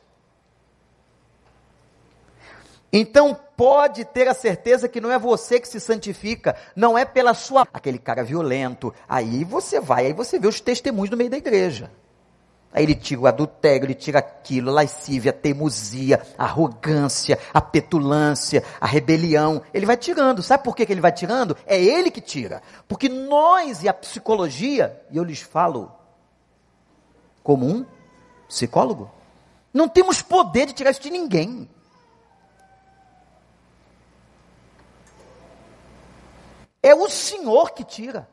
S1: Então, pode ter a certeza que não é você que se santifica, não é pela sua. aquele cara violento. Aí você vai, aí você vê os testemunhos no meio da igreja. Aí ele tira o adultério, ele tira aquilo, a lascívia, a teimosia, a arrogância, a petulância, a rebelião. Ele vai tirando. Sabe por que, que ele vai tirando? É ele que tira. Porque nós e a psicologia, e eu lhes falo como um psicólogo, não temos poder de tirar isso de ninguém. É o Senhor que tira.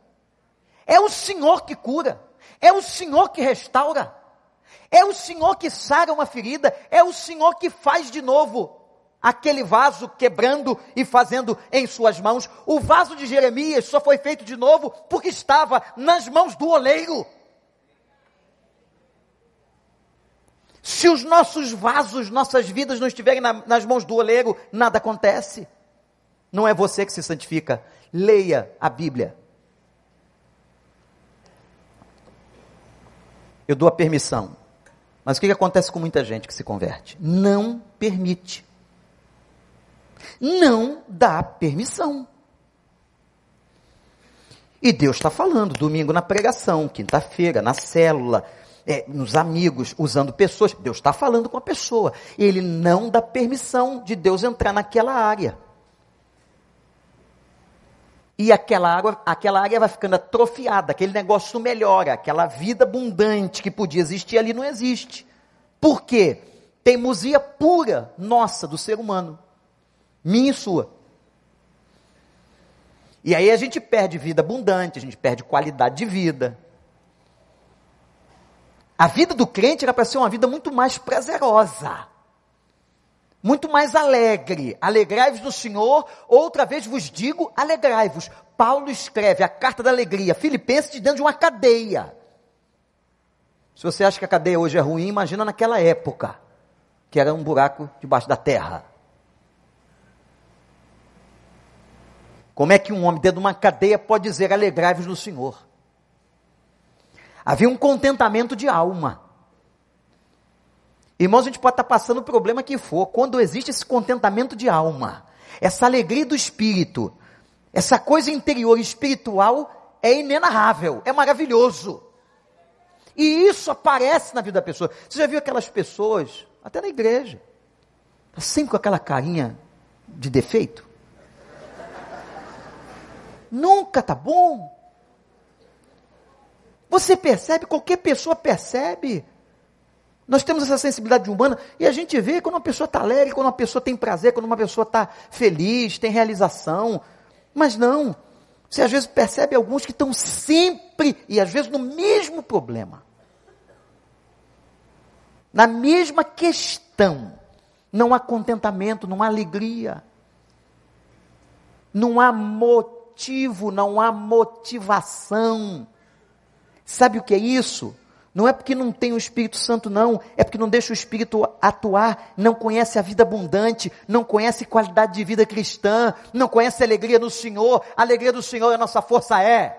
S1: É o Senhor que cura. É o Senhor que restaura. É o Senhor que sara uma ferida, é o Senhor que faz de novo aquele vaso quebrando e fazendo em suas mãos. O vaso de Jeremias só foi feito de novo porque estava nas mãos do oleiro. Se os nossos vasos, nossas vidas não estiverem na, nas mãos do oleiro, nada acontece. Não é você que se santifica. Leia a Bíblia. Eu dou a permissão mas o que, acontece com muita gente que se converte? Não permite. Não dá permissão. E Deus está falando, domingo na pregação, quinta-feira, na célula, é, nos amigos, usando pessoas. Deus está falando com a pessoa. Ele não dá permissão de Deus entrar naquela área. E aquela água, aquela área vai ficando atrofiada, aquele negócio melhora, aquela vida abundante que podia existir ali não existe. Por quê? Teimosia pura, nossa, do ser humano. Minha e sua. E aí a gente perde vida abundante, a gente perde qualidade de vida. A vida do crente era para ser uma vida muito mais prazerosa muito mais alegre. Alegrai-vos no Senhor, outra vez vos digo, alegrai-vos. Paulo escreve a carta da alegria, Filipenses, de dentro de uma cadeia. Se você acha que a cadeia hoje é ruim, imagina naquela época, que era um buraco debaixo da terra. Como é que um homem dentro de uma cadeia pode dizer alegrai-vos no Senhor? Havia um contentamento de alma. Irmãos, a gente pode estar passando o problema que for, quando existe esse contentamento de alma, essa alegria do espírito, essa coisa interior espiritual é inenarrável, é maravilhoso. E isso aparece na vida da pessoa. Você já viu aquelas pessoas, até na igreja, tá sempre com aquela carinha de defeito? Nunca tá bom. Você percebe, qualquer pessoa percebe. Nós temos essa sensibilidade humana e a gente vê quando uma pessoa está alegre, quando uma pessoa tem prazer, quando uma pessoa está feliz, tem realização. Mas não. Você às vezes percebe alguns que estão sempre e às vezes no mesmo problema. Na mesma questão. Não há contentamento, não há alegria. Não há motivo, não há motivação. Sabe o que é isso? Não é porque não tem o Espírito Santo, não. É porque não deixa o Espírito atuar, não conhece a vida abundante, não conhece qualidade de vida cristã, não conhece a alegria do Senhor. A alegria do Senhor, a nossa força é.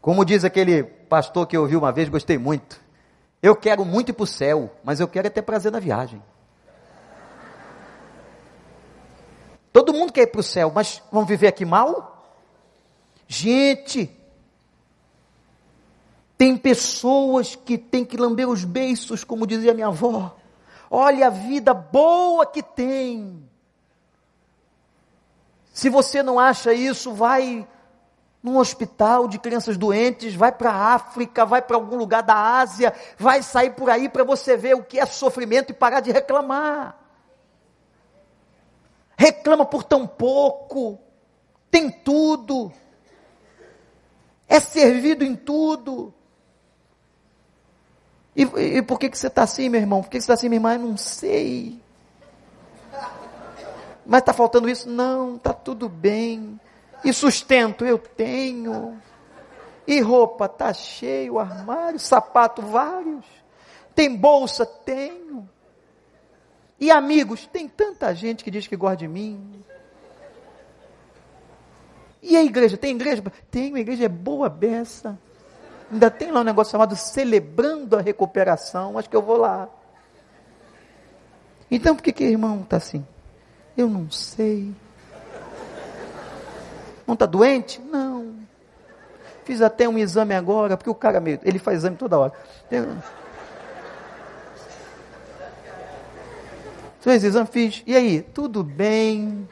S1: Como diz aquele pastor que eu ouvi uma vez, gostei muito. Eu quero muito ir para o céu, mas eu quero é ter prazer na viagem. Todo mundo quer ir para o céu, mas vamos viver aqui mal? Gente, tem pessoas que têm que lamber os beiços, como dizia minha avó. Olha a vida boa que tem. Se você não acha isso, vai num hospital de crianças doentes, vai para a África, vai para algum lugar da Ásia, vai sair por aí para você ver o que é sofrimento e parar de reclamar. Reclama por tão pouco, tem tudo, é servido em tudo. E, e por que, que você está assim, meu irmão? Por que, que você está assim, minha irmã? Eu não sei. Mas está faltando isso? Não, está tudo bem. E sustento eu tenho. E roupa tá cheio, armário, sapato vários. Tem bolsa? Tenho. E amigos? Tem tanta gente que diz que gosta de mim. E a igreja? Tem igreja? Tem, a igreja é boa beça. Ainda tem lá um negócio chamado Celebrando a Recuperação. Acho que eu vou lá. Então por que que irmão está assim? Eu não sei. Não está doente? Não. Fiz até um exame agora, porque o cara meio, ele faz exame toda hora. Fez exame, fiz. E aí? Tudo bem.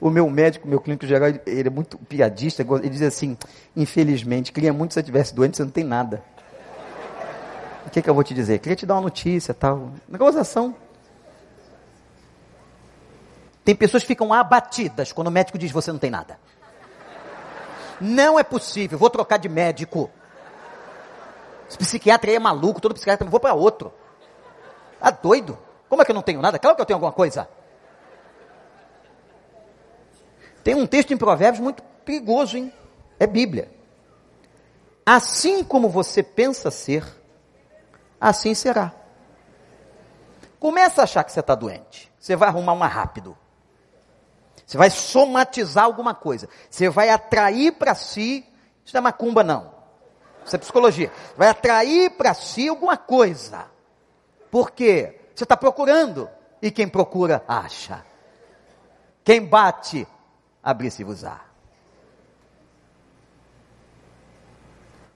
S1: O meu médico, meu clínico geral, ele é muito piadista. Ele diz assim: infelizmente, queria muito se você estivesse doente, você não tem nada. O que, que eu vou te dizer? Queria te dar uma notícia, tal. Negociação. Tem pessoas que ficam abatidas quando o médico diz você não tem nada. Não é possível, vou trocar de médico. Esse psiquiatra aí é maluco, todo psiquiatra, vou para outro. Ah, doido? Como é que eu não tenho nada? Claro que eu tenho alguma coisa. Tem um texto em Provérbios muito perigoso, hein? É Bíblia. Assim como você pensa ser, assim será. Começa a achar que você está doente. Você vai arrumar uma rápido. Você vai somatizar alguma coisa. Você vai atrair para si. Isso não é macumba, não. Isso é psicologia. Vai atrair para si alguma coisa. Por quê? Você está procurando. E quem procura, acha. Quem bate, abre-se-vos-á.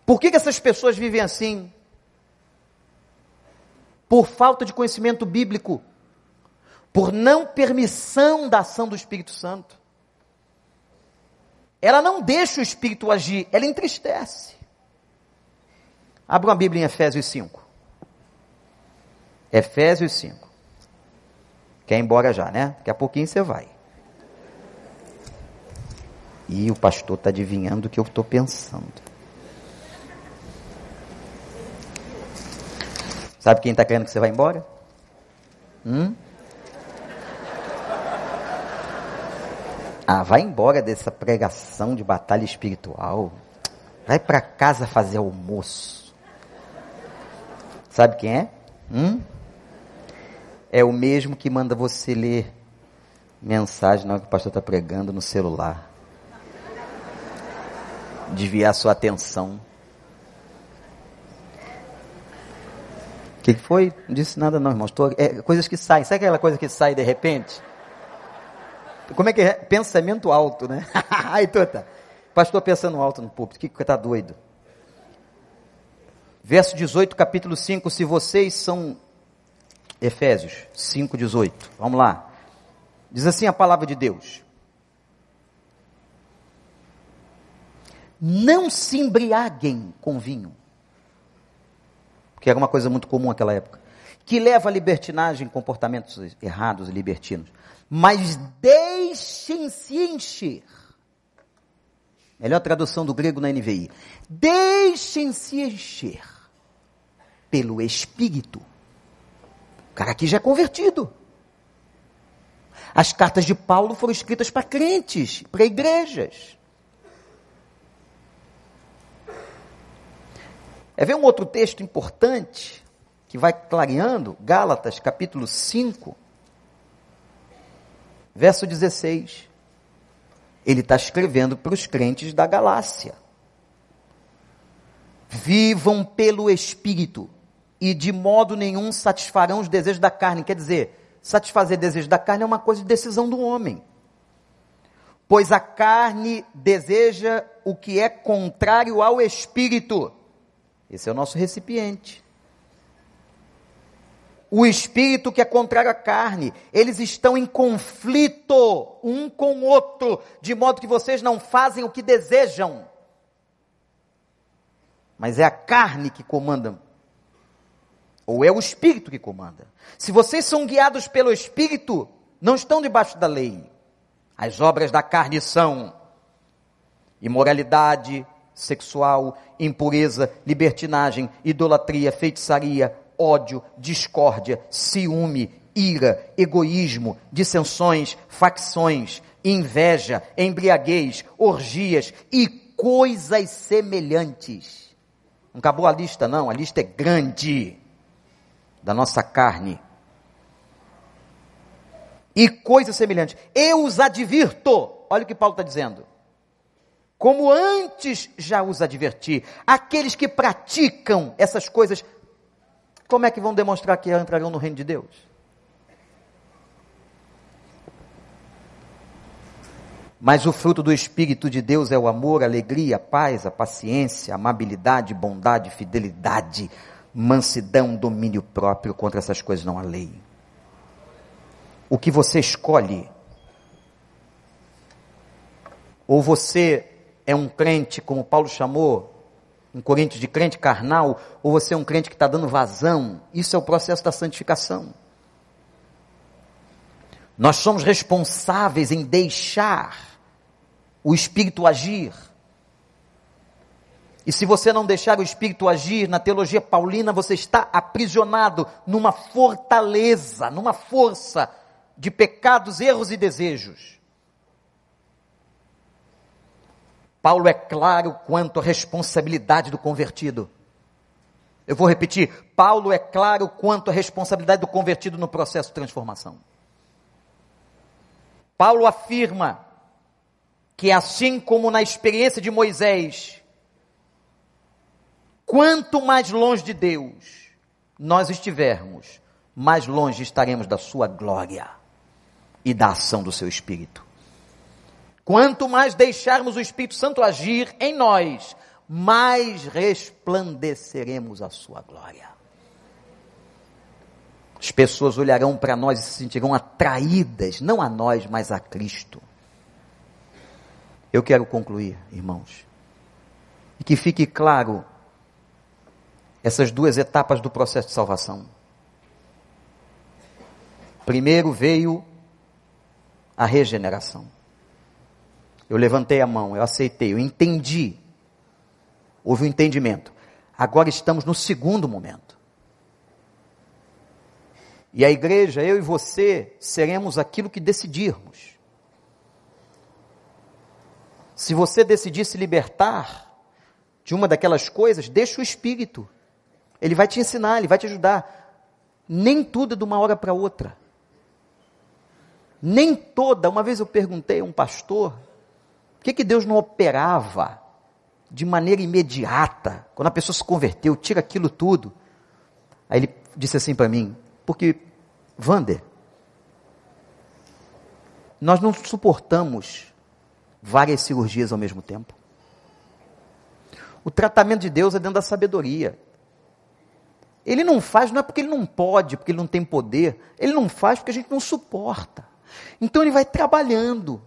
S1: Por que, que essas pessoas vivem assim? Por falta de conhecimento bíblico por não permissão da ação do Espírito Santo. Ela não deixa o Espírito agir, ela entristece. Abra uma Bíblia em Efésios 5. Efésios 5. Quer ir embora já, né? Daqui a pouquinho você vai. E o pastor está adivinhando o que eu estou pensando. Sabe quem está querendo que você vá embora? Hum? Ah, vai embora dessa pregação de batalha espiritual. Vai para casa fazer almoço. Sabe quem é? Hum? É o mesmo que manda você ler mensagem na hora que o pastor está pregando no celular. Desviar sua atenção. O que, que foi? Não disse nada não, irmão. Estou, é, coisas que saem. Sabe aquela coisa que sai de repente? Como é que é? Pensamento alto, né? Aí, Tota. Pastor pensando alto no púlpito. Que está doido? Verso 18, capítulo 5. Se vocês são. Efésios 5, 18. Vamos lá. Diz assim a palavra de Deus. Não se embriaguem com vinho, que era uma coisa muito comum naquela época, que leva a libertinagem, comportamentos errados e libertinos mas deixem-se encher. Melhor tradução do grego na NVI. Deixem-se encher pelo Espírito. O cara aqui já é convertido. As cartas de Paulo foram escritas para crentes, para igrejas. É ver um outro texto importante que vai clareando, Gálatas capítulo 5, verso 16. Ele está escrevendo para os crentes da Galácia. Vivam pelo Espírito e de modo nenhum satisfarão os desejos da carne. Quer dizer, satisfazer desejos da carne é uma coisa de decisão do homem. Pois a carne deseja o que é contrário ao Espírito. Esse é o nosso recipiente o espírito que é contrário à carne. Eles estão em conflito um com o outro, de modo que vocês não fazem o que desejam. Mas é a carne que comanda. Ou é o espírito que comanda. Se vocês são guiados pelo espírito, não estão debaixo da lei. As obras da carne são imoralidade sexual, impureza, libertinagem, idolatria, feitiçaria, ódio, discórdia, ciúme, ira, egoísmo, dissensões, facções, inveja, embriaguez, orgias e coisas semelhantes. Não acabou a lista, não, a lista é grande da nossa carne. E coisas semelhantes. Eu os advirto, olha o que Paulo está dizendo. Como antes já os adverti, aqueles que praticam essas coisas como é que vão demonstrar que entrarão no reino de Deus? Mas o fruto do Espírito de Deus é o amor, a alegria, a paz, a paciência, a amabilidade, bondade, fidelidade, mansidão, domínio próprio. Contra essas coisas não há lei. O que você escolhe? Ou você é um crente, como Paulo chamou, um Coríntios de crente carnal, ou você é um crente que está dando vazão. Isso é o processo da santificação. Nós somos responsáveis em deixar o Espírito agir. E se você não deixar o Espírito agir, na teologia paulina, você está aprisionado numa fortaleza, numa força de pecados, erros e desejos. Paulo é claro quanto à responsabilidade do convertido. Eu vou repetir: Paulo é claro quanto à responsabilidade do convertido no processo de transformação. Paulo afirma que, assim como na experiência de Moisés, quanto mais longe de Deus nós estivermos, mais longe estaremos da sua glória e da ação do seu Espírito. Quanto mais deixarmos o Espírito Santo agir em nós, mais resplandeceremos a sua glória. As pessoas olharão para nós e se sentirão atraídas, não a nós, mas a Cristo. Eu quero concluir, irmãos, e que fique claro essas duas etapas do processo de salvação. Primeiro veio a regeneração. Eu levantei a mão, eu aceitei, eu entendi. Houve um entendimento. Agora estamos no segundo momento. E a igreja, eu e você, seremos aquilo que decidirmos. Se você decidir se libertar de uma daquelas coisas, deixa o Espírito. Ele vai te ensinar, ele vai te ajudar. Nem tudo é de uma hora para outra. Nem toda. Uma vez eu perguntei a um pastor, por que, que Deus não operava de maneira imediata? Quando a pessoa se converteu, tira aquilo tudo. Aí ele disse assim para mim, porque, Vander, nós não suportamos várias cirurgias ao mesmo tempo. O tratamento de Deus é dentro da sabedoria. Ele não faz, não é porque ele não pode, porque ele não tem poder. Ele não faz porque a gente não suporta. Então ele vai trabalhando.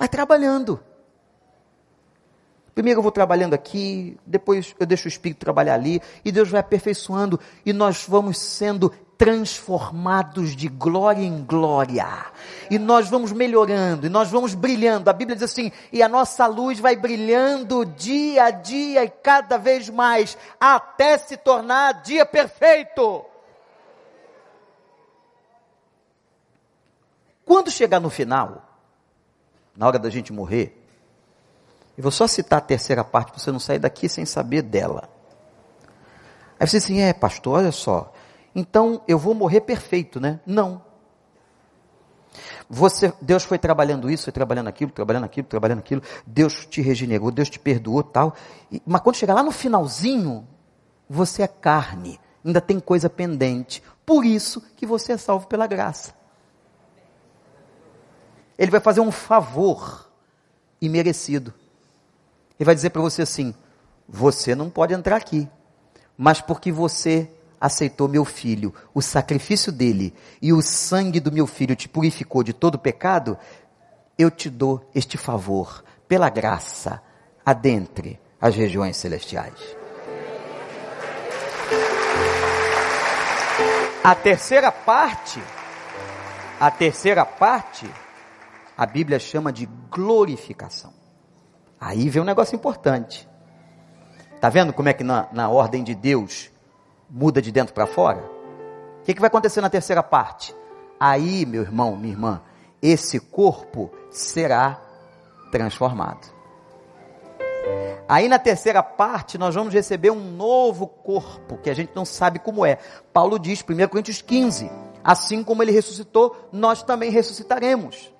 S1: Vai trabalhando. Primeiro eu vou trabalhando aqui, depois eu deixo o Espírito trabalhar ali, e Deus vai aperfeiçoando, e nós vamos sendo transformados de glória em glória. E nós vamos melhorando, e nós vamos brilhando. A Bíblia diz assim: e a nossa luz vai brilhando dia a dia e cada vez mais, até se tornar dia perfeito. Quando chegar no final, na hora da gente morrer. E vou só citar a terceira parte para você não sair daqui sem saber dela. Aí você diz assim, é pastor, olha só, então eu vou morrer perfeito, né? Não. Você, Deus foi trabalhando isso, foi trabalhando aquilo, trabalhando aquilo, trabalhando aquilo. Deus te regenerou, Deus te perdoou, tal. E, mas quando chegar lá no finalzinho, você é carne, ainda tem coisa pendente. Por isso que você é salvo pela graça. Ele vai fazer um favor imerecido. Ele vai dizer para você assim: você não pode entrar aqui, mas porque você aceitou meu filho, o sacrifício dele e o sangue do meu filho te purificou de todo pecado, eu te dou este favor, pela graça, adentre as regiões celestiais. A terceira parte, a terceira parte, a Bíblia chama de glorificação. Aí vem um negócio importante. Tá vendo como é que na, na ordem de Deus muda de dentro para fora? O que, que vai acontecer na terceira parte? Aí, meu irmão, minha irmã, esse corpo será transformado. Aí na terceira parte nós vamos receber um novo corpo, que a gente não sabe como é. Paulo diz, 1 Coríntios 15, assim como ele ressuscitou, nós também ressuscitaremos.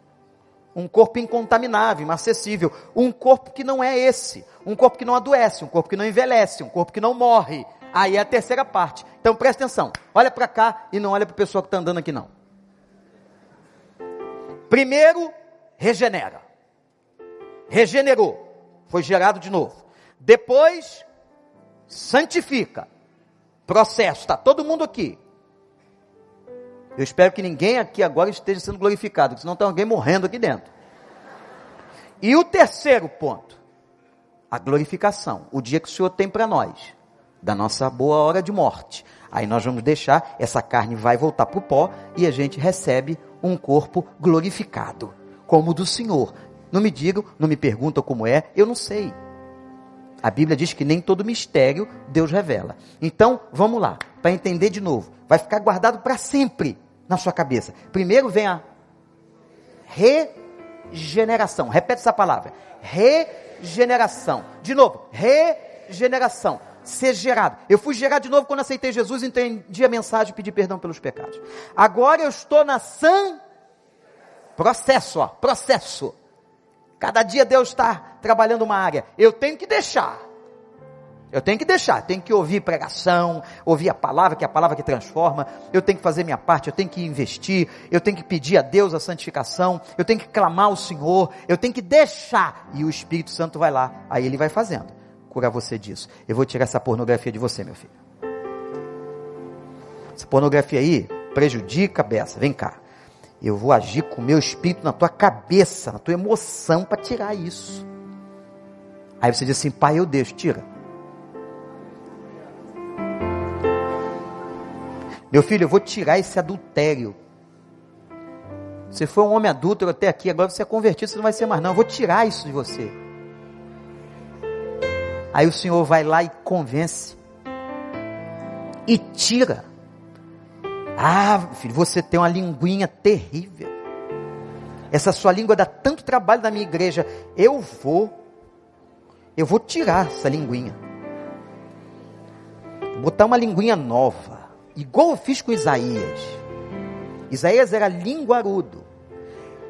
S1: Um corpo incontaminável, inacessível. Um corpo que não é esse. Um corpo que não adoece, um corpo que não envelhece, um corpo que não morre, Aí é a terceira parte. Então presta atenção. Olha para cá e não olha para o pessoal que está andando aqui não. Primeiro, regenera. Regenerou. Foi gerado de novo. Depois, santifica. Processo. Está todo mundo aqui. Eu espero que ninguém aqui agora esteja sendo glorificado, senão está alguém morrendo aqui dentro. E o terceiro ponto, a glorificação, o dia que o Senhor tem para nós da nossa boa hora de morte. Aí nós vamos deixar, essa carne vai voltar para o pó e a gente recebe um corpo glorificado, como o do Senhor. Não me digam, não me perguntam como é, eu não sei. A Bíblia diz que nem todo mistério Deus revela. Então, vamos lá, para entender de novo. Vai ficar guardado para sempre na sua cabeça. Primeiro vem a regeneração. Repete essa palavra. Regeneração. De novo, regeneração ser gerado. Eu fui gerado de novo quando aceitei Jesus, entendi a mensagem e pedi perdão pelos pecados. Agora eu estou na sã processo, ó, processo. Cada dia Deus está trabalhando uma área. Eu tenho que deixar. Eu tenho que deixar, tenho que ouvir pregação, ouvir a palavra, que é a palavra que transforma. Eu tenho que fazer minha parte, eu tenho que investir, eu tenho que pedir a Deus a santificação, eu tenho que clamar ao Senhor, eu tenho que deixar. E o Espírito Santo vai lá, aí ele vai fazendo curar você disso. Eu vou tirar essa pornografia de você, meu filho. Essa pornografia aí prejudica a beça. Vem cá. Eu vou agir com o meu espírito na tua cabeça, na tua emoção para tirar isso. Aí você diz assim, pai, eu deixo, tira. Meu filho, eu vou tirar esse adultério. Você foi um homem adulto até aqui, agora você é convertido, você não vai ser mais não. Eu vou tirar isso de você. Aí o Senhor vai lá e convence. E tira. Ah, filho, você tem uma linguinha terrível. Essa sua língua dá tanto trabalho na minha igreja. Eu vou. Eu vou tirar essa linguinha. Botar uma linguinha nova. Igual eu fiz com Isaías. Isaías era linguarudo.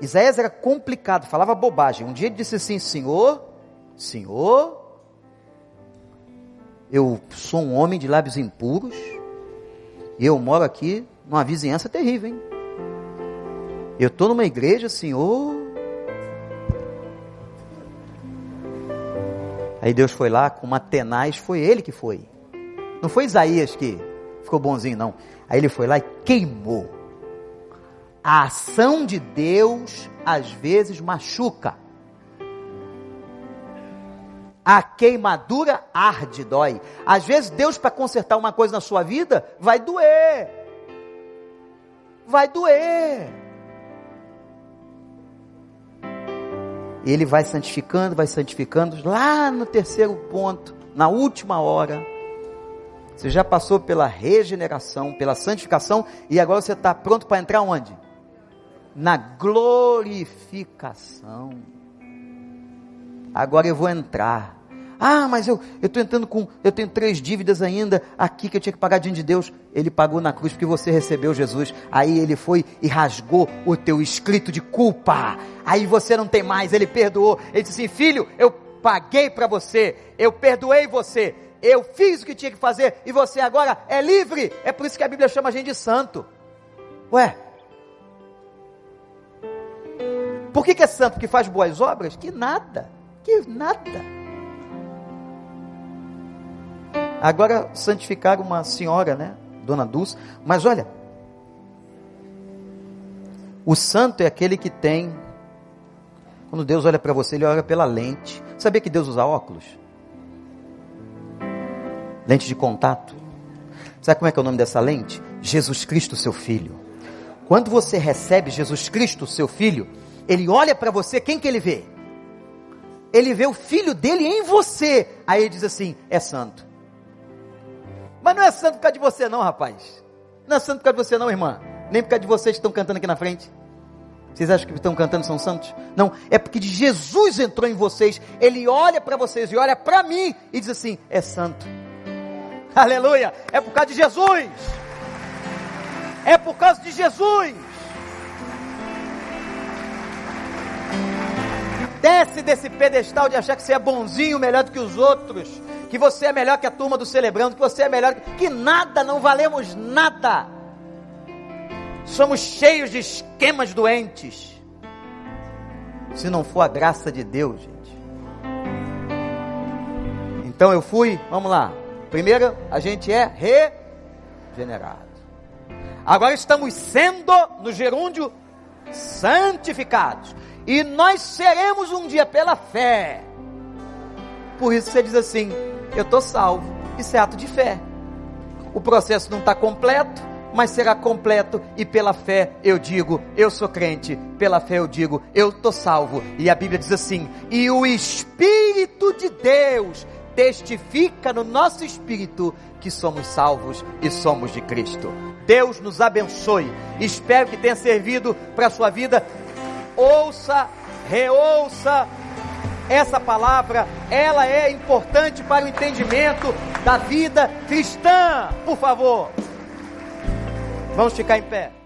S1: Isaías era complicado, falava bobagem. Um dia ele disse assim: Senhor, Senhor, eu sou um homem de lábios impuros, e eu moro aqui numa vizinhança terrível, hein? Eu estou numa igreja, Senhor. Aí Deus foi lá com uma tenaz, foi ele que foi. Não foi Isaías que ficou bonzinho, não. Aí ele foi lá e queimou. A ação de Deus às vezes machuca. A queimadura arde, dói. Às vezes Deus para consertar uma coisa na sua vida vai doer. Vai doer. Ele vai santificando, vai santificando. Lá no terceiro ponto, na última hora, você já passou pela regeneração, pela santificação e agora você está pronto para entrar onde? Na glorificação. Agora eu vou entrar. Ah, mas eu estou entrando com, eu tenho três dívidas ainda aqui que eu tinha que pagar diante de Deus. Ele pagou na cruz porque você recebeu Jesus. Aí ele foi e rasgou o teu escrito de culpa. Aí você não tem mais, ele perdoou. Ele disse assim, filho, eu paguei para você, eu perdoei você, eu fiz o que tinha que fazer e você agora é livre. É por isso que a Bíblia chama a gente de santo. Ué, por que, que é santo? Que faz boas obras? Que nada, que nada. Agora santificaram uma senhora, né? Dona Dulce. Mas olha, o santo é aquele que tem. Quando Deus olha para você, ele olha pela lente. Sabia que Deus usa óculos? Lente de contato. Sabe como é que é o nome dessa lente? Jesus Cristo, seu Filho. Quando você recebe Jesus Cristo, seu Filho, ele olha para você, quem que ele vê? Ele vê o filho dele em você. Aí ele diz assim: é santo. Mas não é santo por causa de você, não, rapaz. Não é santo por causa de você, não, irmã. Nem por causa de vocês que estão cantando aqui na frente. Vocês acham que estão cantando são santos? Não, é porque Jesus entrou em vocês. Ele olha para vocês e olha para mim e diz assim: é santo. Aleluia! É por causa de Jesus. É por causa de Jesus. Desce desse pedestal de achar que você é bonzinho, melhor do que os outros, que você é melhor que a turma do celebrando, que você é melhor que nada, não valemos nada. Somos cheios de esquemas doentes. Se não for a graça de Deus, gente. Então eu fui, vamos lá. Primeiro, a gente é regenerado. Agora estamos sendo, no gerúndio, santificados. E nós seremos um dia pela fé. Por isso você diz assim: eu estou salvo. Isso é ato de fé. O processo não está completo, mas será completo. E pela fé eu digo: eu sou crente. Pela fé eu digo: eu estou salvo. E a Bíblia diz assim: e o Espírito de Deus testifica no nosso espírito que somos salvos e somos de Cristo. Deus nos abençoe. Espero que tenha servido para a sua vida ouça, reouça essa palavra, ela é importante para o entendimento da vida cristã. Por favor, vamos ficar em pé.